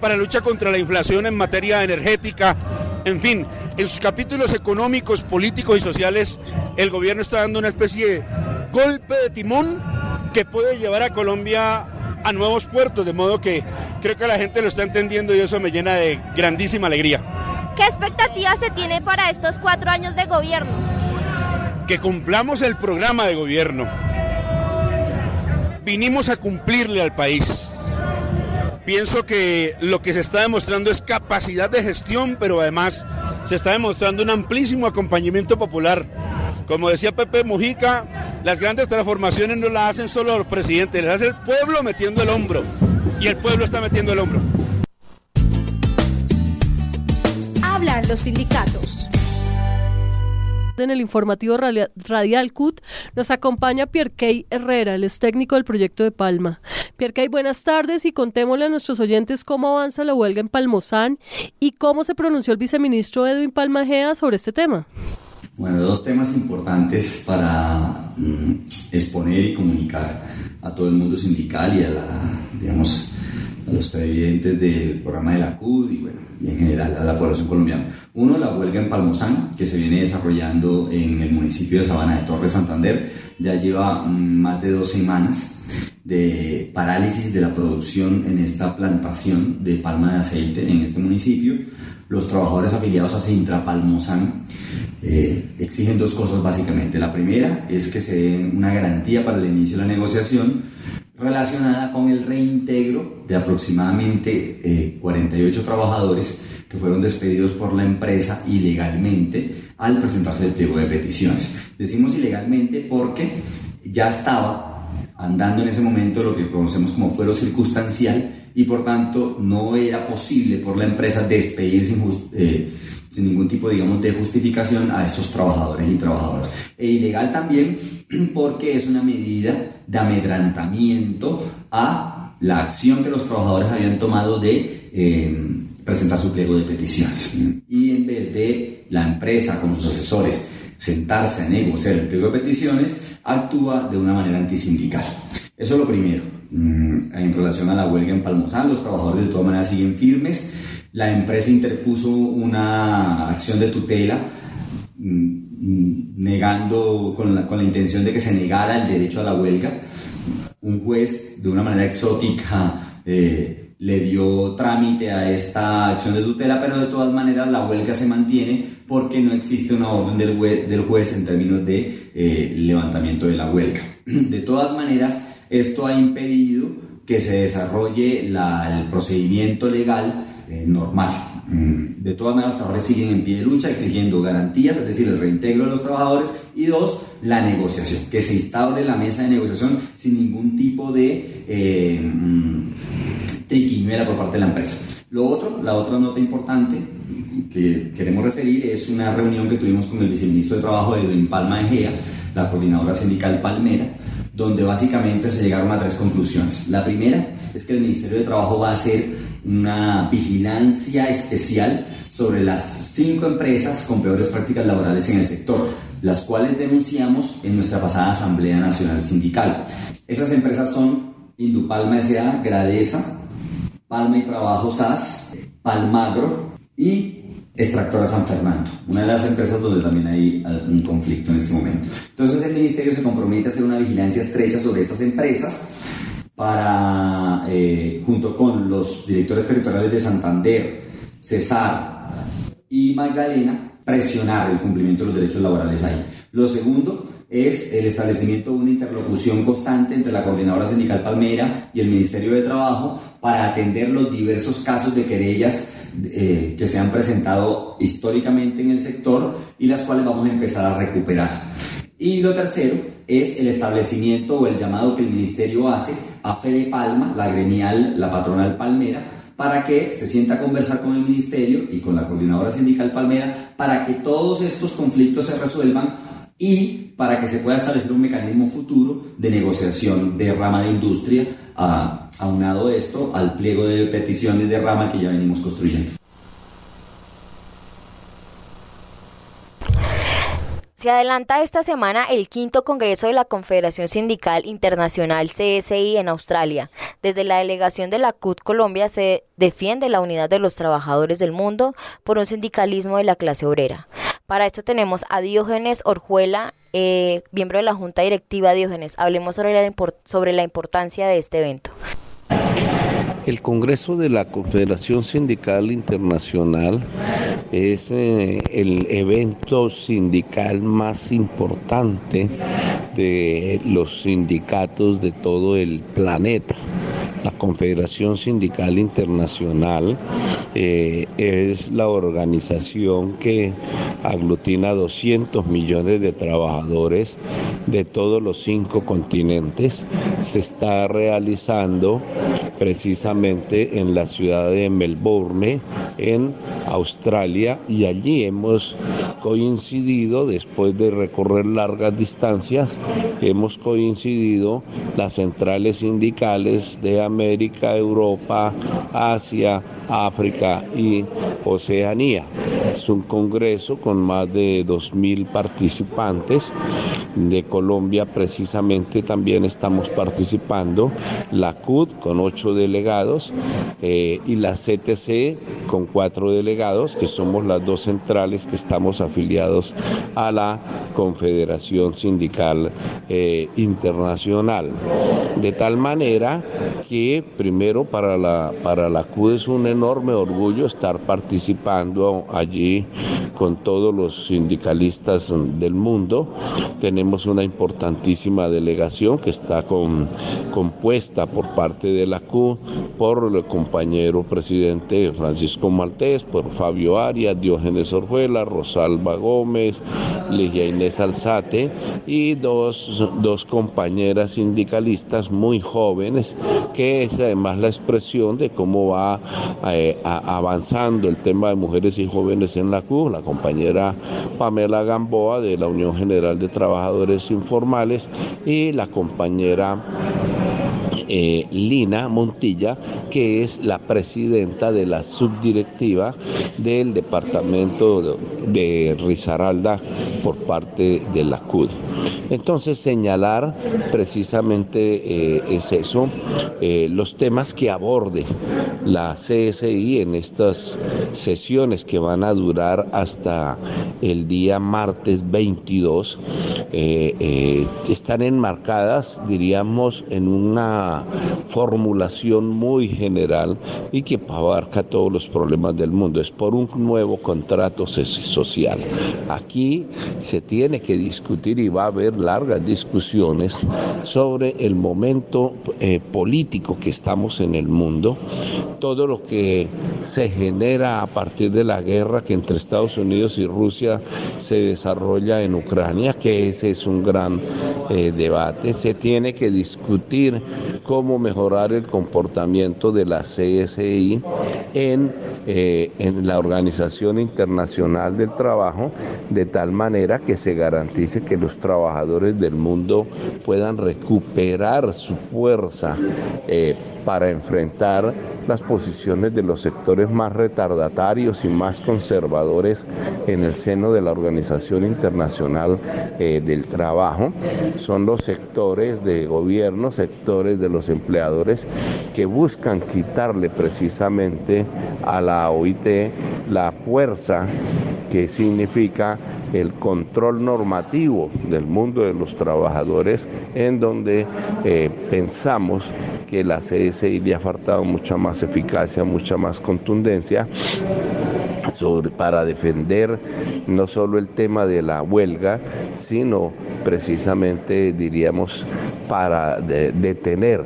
S21: para lucha contra la inflación en materia energética. En fin, en sus capítulos económicos, políticos y sociales, el gobierno está dando una especie de golpe de timón que puede llevar a Colombia a nuevos puertos, de modo que creo que la gente lo está entendiendo y eso me llena de grandísima alegría.
S13: ¿Qué expectativas se tiene para estos cuatro años de gobierno?
S21: Que cumplamos el programa de gobierno vinimos a cumplirle al país. Pienso que lo que se está demostrando es capacidad de gestión, pero además se está demostrando un amplísimo acompañamiento popular. Como decía Pepe Mujica, las grandes transformaciones no las hacen solo los presidentes, las hace el pueblo metiendo el hombro. Y el pueblo está metiendo el hombro.
S8: Hablan los sindicatos.
S4: En el informativo radial CUT nos acompaña Pierkey Herrera, el es técnico del proyecto de Palma. Pierkey, buenas tardes y contémosle a nuestros oyentes cómo avanza la huelga en Palmozán y cómo se pronunció el viceministro Edwin Palmajea sobre este tema.
S22: Bueno, dos temas importantes para mm, exponer y comunicar a todo el mundo sindical y a la, digamos, a los televidentes del programa de la CUD y, bueno, y en general a la población colombiana. Uno, la huelga en Palmozán, que se viene desarrollando en el municipio de Sabana de Torres, Santander. Ya lleva mm, más de dos semanas de parálisis de la producción en esta plantación de palma de aceite en este municipio. Los trabajadores afiliados a Sintra Palmozán eh, exigen dos cosas básicamente. La primera es que se den una garantía para el inicio de la negociación relacionada con el reintegro de aproximadamente 48 trabajadores que fueron despedidos por la empresa ilegalmente al presentarse el pliego de peticiones. Decimos ilegalmente porque ya estaba andando en ese momento lo que conocemos como fuero circunstancial y por tanto no era posible por la empresa despedir eh, sin ningún tipo, digamos, de justificación a estos trabajadores y trabajadoras. E ilegal también porque es una medida de amedrantamiento a la acción que los trabajadores habían tomado de eh, presentar su pliego de peticiones. Y en vez de la empresa con sus asesores sentarse a negociar el pliego de peticiones, actúa de una manera antisindical. Eso es lo primero. Mm, en relación a la huelga en Palmozán, los trabajadores de todas maneras siguen firmes. La empresa interpuso una acción de tutela mm, negando con la, con la intención de que se negara el derecho a la huelga. Un juez, de una manera exótica, eh, le dio trámite a esta acción de tutela, pero de todas maneras la huelga se mantiene porque no existe una orden del juez, del juez en términos de eh, levantamiento de la huelga. De todas maneras, esto ha impedido que se desarrolle el procedimiento legal eh, normal. Mm, de todas maneras, los trabajadores siguen en pie de lucha exigiendo garantías, es decir, el reintegro de los trabajadores y dos, la negociación, que se instaure la mesa de negociación sin ningún tipo de eh, mm, triquiñuela por parte de la empresa. Lo otro, la otra nota importante que queremos referir es una reunión que tuvimos con el viceministro de Trabajo de Edwin Palma Egea, la coordinadora sindical Palmera, donde básicamente se llegaron a tres conclusiones. La primera es que el Ministerio de Trabajo va a hacer una vigilancia especial sobre las cinco empresas con peores prácticas laborales en el sector, las cuales denunciamos en nuestra pasada Asamblea Nacional Sindical. Esas empresas son Indupalma S.A., Gradesa, Palma y Trabajo SAS, Palmagro y Extractora San Fernando, una de las empresas donde también hay un conflicto en este momento. Entonces el Ministerio se compromete a hacer una vigilancia estrecha sobre estas empresas para, eh, junto con los directores territoriales de Santander, Cesar y Magdalena, presionar el cumplimiento de los derechos laborales ahí. Lo segundo es el establecimiento de una interlocución constante entre la Coordinadora Sindical Palmera y el Ministerio de Trabajo para atender los diversos casos de querellas eh, que se han presentado históricamente en el sector y las cuales vamos a empezar a recuperar. Y lo tercero es el establecimiento o el llamado que el Ministerio hace a Fede Palma, la gremial, la patronal palmera, para que se sienta a conversar con el Ministerio y con la Coordinadora Sindical Palmera para que todos estos conflictos se resuelvan y para que se pueda establecer un mecanismo futuro de negociación de rama de industria, aunado esto al pliego de peticiones de rama que ya venimos construyendo.
S5: Se adelanta esta semana el quinto Congreso de la Confederación Sindical Internacional CSI en Australia. Desde la delegación de la CUT Colombia se defiende la unidad de los trabajadores del mundo por un sindicalismo de la clase obrera. Para esto tenemos a Diógenes Orjuela, eh, miembro de la Junta Directiva Diógenes. Hablemos sobre la, sobre la importancia de este evento.
S23: El Congreso de la Confederación Sindical Internacional es eh, el evento sindical más importante de los sindicatos de todo el planeta. La Confederación Sindical Internacional eh, es la organización que aglutina 200 millones de trabajadores de todos los cinco continentes. Se está realizando precisamente en la ciudad de Melbourne, en Australia, y allí hemos coincidido, después de recorrer largas distancias, hemos coincidido las centrales sindicales de América, Europa, Asia, África y Oceanía. Es un congreso con más de 2.000 participantes. De Colombia precisamente también estamos participando, la CUD con ocho delegados eh, y la CTC con cuatro delegados, que somos las dos centrales que estamos afiliados a la Confederación Sindical eh, Internacional. De tal manera que primero para la, para la CUD es un enorme orgullo estar participando allí con todos los sindicalistas del mundo. Tenemos una importantísima delegación que está compuesta por parte de la CUD por el compañero presidente Francisco Maltés, por Fabio Arias, Diógenes Orjuela, Rosalba Gómez, Ligia Inés Alzate y dos, dos compañeras sindicalistas muy jóvenes que es además la expresión de cómo va eh, avanzando el tema de mujeres y jóvenes en la CUB, la compañera Pamela Gamboa de la Unión General de Trabajadores Informales y la compañera eh, Lina Montilla, que es la presidenta de la subdirectiva del departamento de Risaralda por parte de la CUD. Entonces señalar precisamente eh, es eso, eh, los temas que aborde la CSI en estas sesiones que van a durar hasta el día martes 22, están enmarcadas, diríamos, en una formulación muy general y que abarca todos los problemas del mundo. Es por un nuevo contrato social. Aquí se tiene que discutir y va a haber largas discusiones sobre el momento eh, político que estamos en el mundo, todo lo que se genera a partir de la guerra que entre Estados Unidos y Rusia se desarrolla en Ucrania, que ese es un gran eh, debate. Se tiene que discutir cómo mejorar el comportamiento de la CSI eh, en la Organización Internacional del Trabajo, de tal manera que se garantice que los trabajadores del mundo puedan recuperar su fuerza. Eh, para enfrentar las posiciones de los sectores más retardatarios y más conservadores en el seno de la Organización Internacional eh, del Trabajo. Son los sectores de gobierno, sectores de los empleadores que buscan quitarle precisamente a la OIT la fuerza que significa el control normativo del mundo de los trabajadores, en donde eh, pensamos que la CSI le ha faltado mucha más eficacia, mucha más contundencia. para defender no solo el tema de la huelga, sino precisamente, diríamos, para detener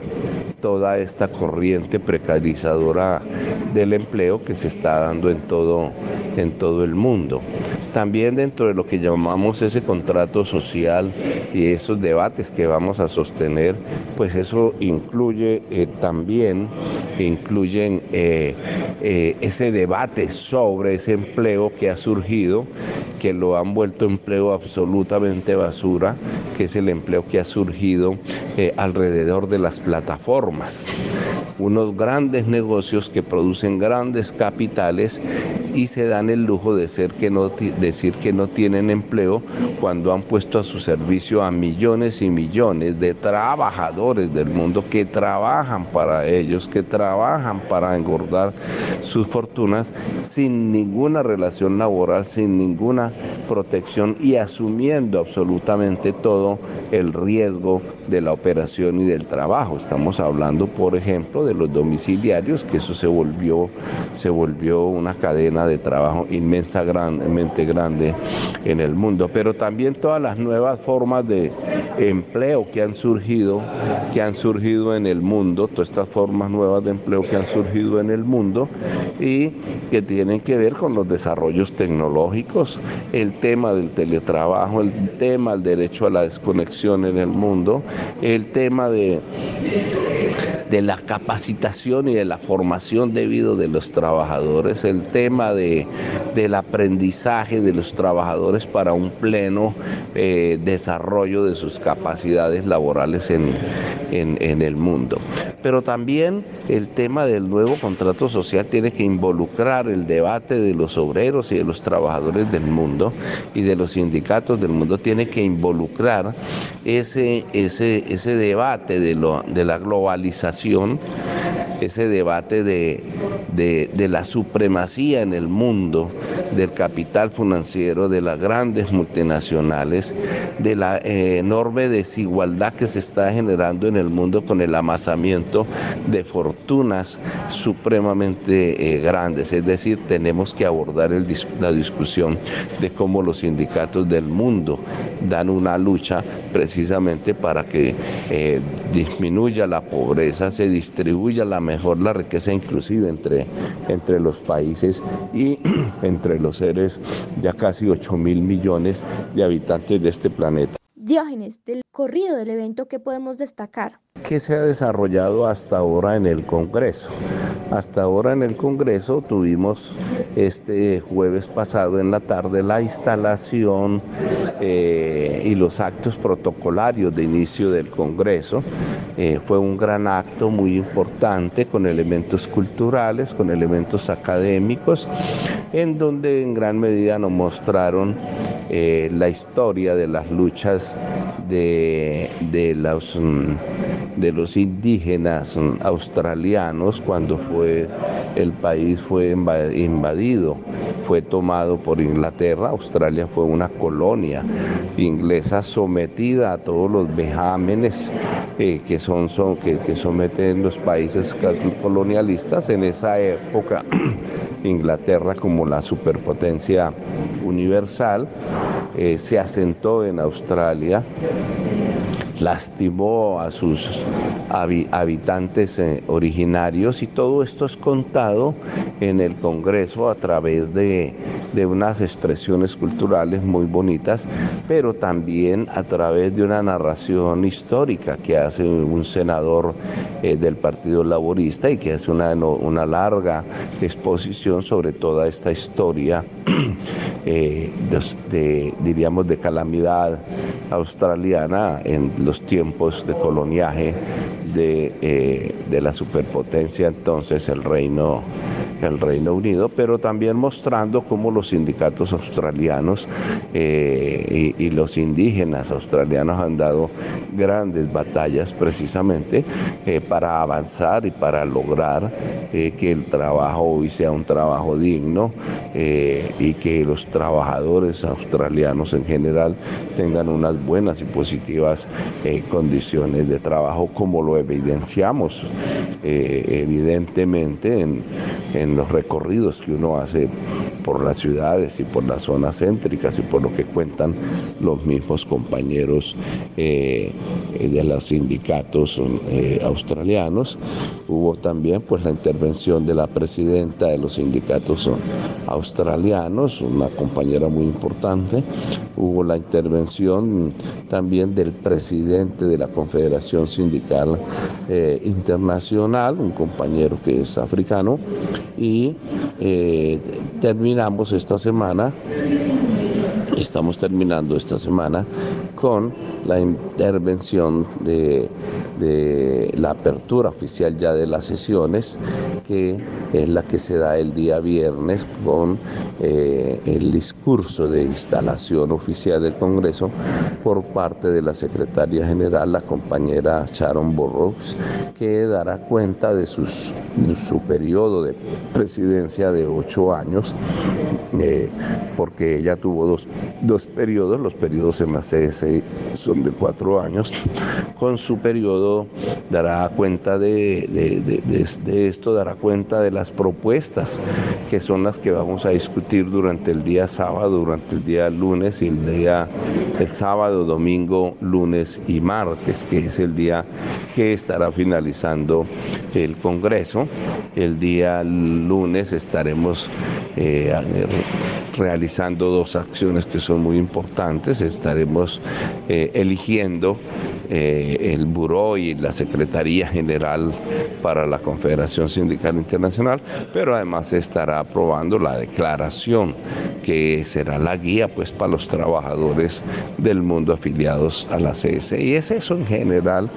S23: toda esta corriente precarizadora del empleo que se está dando en todo, en todo el mundo. También dentro de lo que llamamos ese contrato social y esos debates que vamos a sostener, pues eso incluye eh, también, incluyen eh, eh, ese debate sobre ese empleo que ha surgido, que lo han vuelto empleo absolutamente basura, que es el empleo que ha surgido alrededor de las plataformas. Unos grandes negocios que producen grandes capitales y se dan el lujo de ser que no decir que no tienen empleo cuando han puesto a su servicio a millones y millones de trabajadores del mundo que trabajan para ellos, que trabajan para engordar sus fortunas sin ninguna relación laboral, sin ninguna protección y asumiendo absolutamente todo el riesgo de la operación y del trabajo. Estamos hablando, por ejemplo, de los domiciliarios, que eso se volvió, se volvió una cadena de trabajo inmensamente grande en el mundo, pero también todas las nuevas formas de empleo que han surgido, que han surgido en el mundo, todas estas formas nuevas de empleo que han surgido en el mundo y que tienen que ver con los desarrollos tecnológicos, el tema del teletrabajo, el tema del derecho a la desconexión en el mundo, el tema de de la capacitación y de la formación debido de los trabajadores, el tema de, del aprendizaje de los trabajadores para un pleno eh, desarrollo de sus capacidades laborales en, en, el mundo. Pero también el tema del nuevo contrato social tiene que involucrar el debate de los obreros y de los trabajadores del mundo y de los sindicatos del mundo, tiene que involucrar ese, ese, ese debate de, lo, de la globalización ese debate de, de, la supremacía en el mundo del capital financiero, de las grandes multinacionales, de la eh, enorme desigualdad que se está generando en el mundo con el amasamiento de fortunas supremamente eh, grandes. Es decir, tenemos que abordar la discusión de cómo los sindicatos del mundo dan una lucha precisamente para que eh, disminuya la pobreza, se distribuya la mejor la riqueza inclusive entre, entre los países y entre los seres ya casi 8 mil millones de habitantes de este planeta.
S6: Diógenes, del corrido del evento, ¿qué podemos destacar?
S23: ¿Qué se ha desarrollado hasta ahora en el Congreso? Hasta ahora en el Congreso tuvimos este jueves pasado en la tarde la instalación eh, y los actos protocolarios de inicio del Congreso. Eh, fue un gran acto muy importante con elementos culturales, con elementos académicos, en donde en gran medida nos mostraron eh, la historia de las luchas de, de los... Mm, de los indígenas australianos cuando fue el país fue invadido, fue tomado por Inglaterra. Australia fue una colonia inglesa sometida a todos los vejámenes eh, que, son, son, que, que someten los países colonialistas. En esa época, Inglaterra como la superpotencia universal eh, se asentó en Australia lastimó a sus habitantes eh, originarios y todo esto es contado en el Congreso a través de, unas expresiones culturales muy bonitas, pero también a través de una narración histórica que hace un senador eh, del Partido Laborista y que hace una, una larga exposición sobre toda esta historia eh, de, diríamos, de calamidad australiana en los tiempos de coloniaje de, eh, de la superpotencia entonces el reino el Reino Unido, pero también mostrando cómo los sindicatos australianos eh, y, los indígenas australianos han dado grandes batallas precisamente eh, para avanzar y para lograr que el trabajo hoy sea un trabajo digno y que los trabajadores australianos en general tengan unas buenas y positivas condiciones de trabajo como lo evidenciamos evidentemente en los recorridos que uno hace por las ciudades y por las zonas céntricas y por lo que cuentan los mismos compañeros eh, de los sindicatos eh, australianos. Hubo también pues la intervención de la presidenta de los sindicatos australianos, una compañera muy importante. Hubo la intervención también del presidente de la Confederación Sindical eh, Internacional, un compañero que es africano, y terminamos esta semana, estamos terminando esta semana con la intervención de, la apertura oficial ya de las sesiones, que es la que se da el día viernes con eh, el discurso de instalación oficial del Congreso por parte de la secretaria general, la compañera Sharon Burroughs, que dará cuenta de, sus, su periodo de presidencia de ocho años, eh, porque ella tuvo dos, dos periodos, los periodos en la CS de cuatro años, con su periodo dará cuenta de, de, esto, dará cuenta de las propuestas que son las que vamos a discutir durante el día sábado, durante el día lunes y el día el sábado, domingo, lunes y martes, que es el día que estará finalizando el Congreso. El día lunes estaremos eh, realizando dos acciones que son muy importantes. Estaremos eh, eligiendo eh, el Buró y la Secretaría General para la Confederación Sindical Internacional, pero además se estará aprobando la declaración que será la guía pues para los trabajadores del mundo afiliados a la CS. Y es eso en general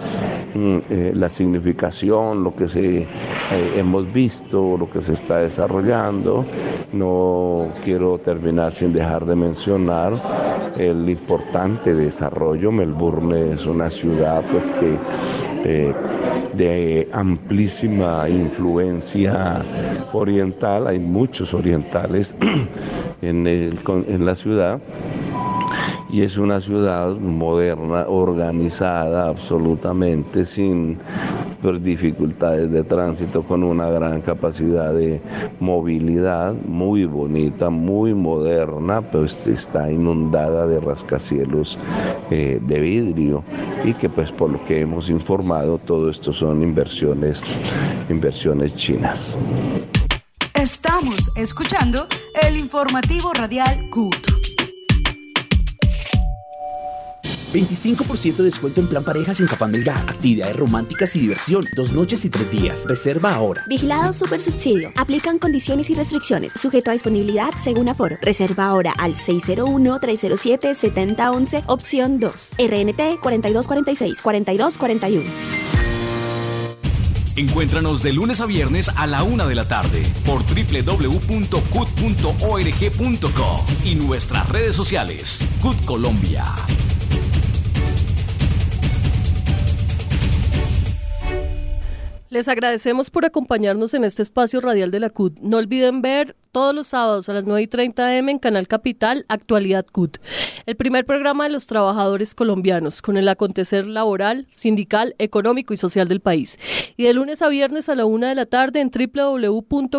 S23: mm, eh, la significación, lo que se, eh, hemos visto, lo que se está desarrollando. No quiero terminar sin dejar de mencionar el importante desarrollo. Melbourne es una ciudad pues que eh, de amplísima influencia oriental, hay muchos orientales en, en la ciudad y es una ciudad moderna, organizada absolutamente, sin dificultades de tránsito, con una gran capacidad de movilidad, muy bonita, muy moderna, pues está inundada de rascacielos eh, de vidrio y que pues por lo que hemos informado, todo esto son inversiones, inversiones chinas.
S9: Estamos escuchando el informativo radial CUT.
S24: 25% de descuento en plan parejas en Cafán Melgar. Actividades románticas y diversión. Dos noches y tres días. Reserva ahora.
S8: Vigilado Super Subsidio. Aplican condiciones y restricciones. Sujeto a disponibilidad según aforo. Reserva ahora al 601-307-7011, opción 2. RNT 4246-4241.
S1: Encuéntranos de lunes a viernes a la una de la tarde por www.cut.org.co y nuestras redes sociales. CUT Colombia.
S4: Les agradecemos por acompañarnos en este espacio radial de la CUT. No olviden ver todos los sábados a las 9 y 30 am en Canal Capital Actualidad CUT, el primer programa de los trabajadores colombianos con el acontecer laboral, sindical, económico y social del país. Y de lunes a viernes a la 1 de la tarde en www.cut.org.co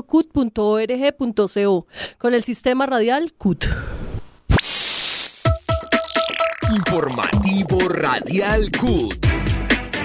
S4: con el sistema radial CUT.
S25: Informativo Radial CUT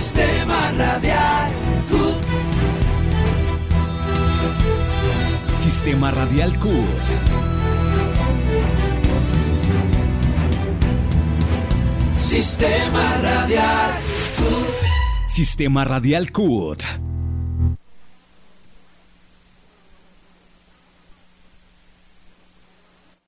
S1: Sistema Radial CUT. Sistema Radial CUT. Sistema Radial CUT. Sistema Radial CUT.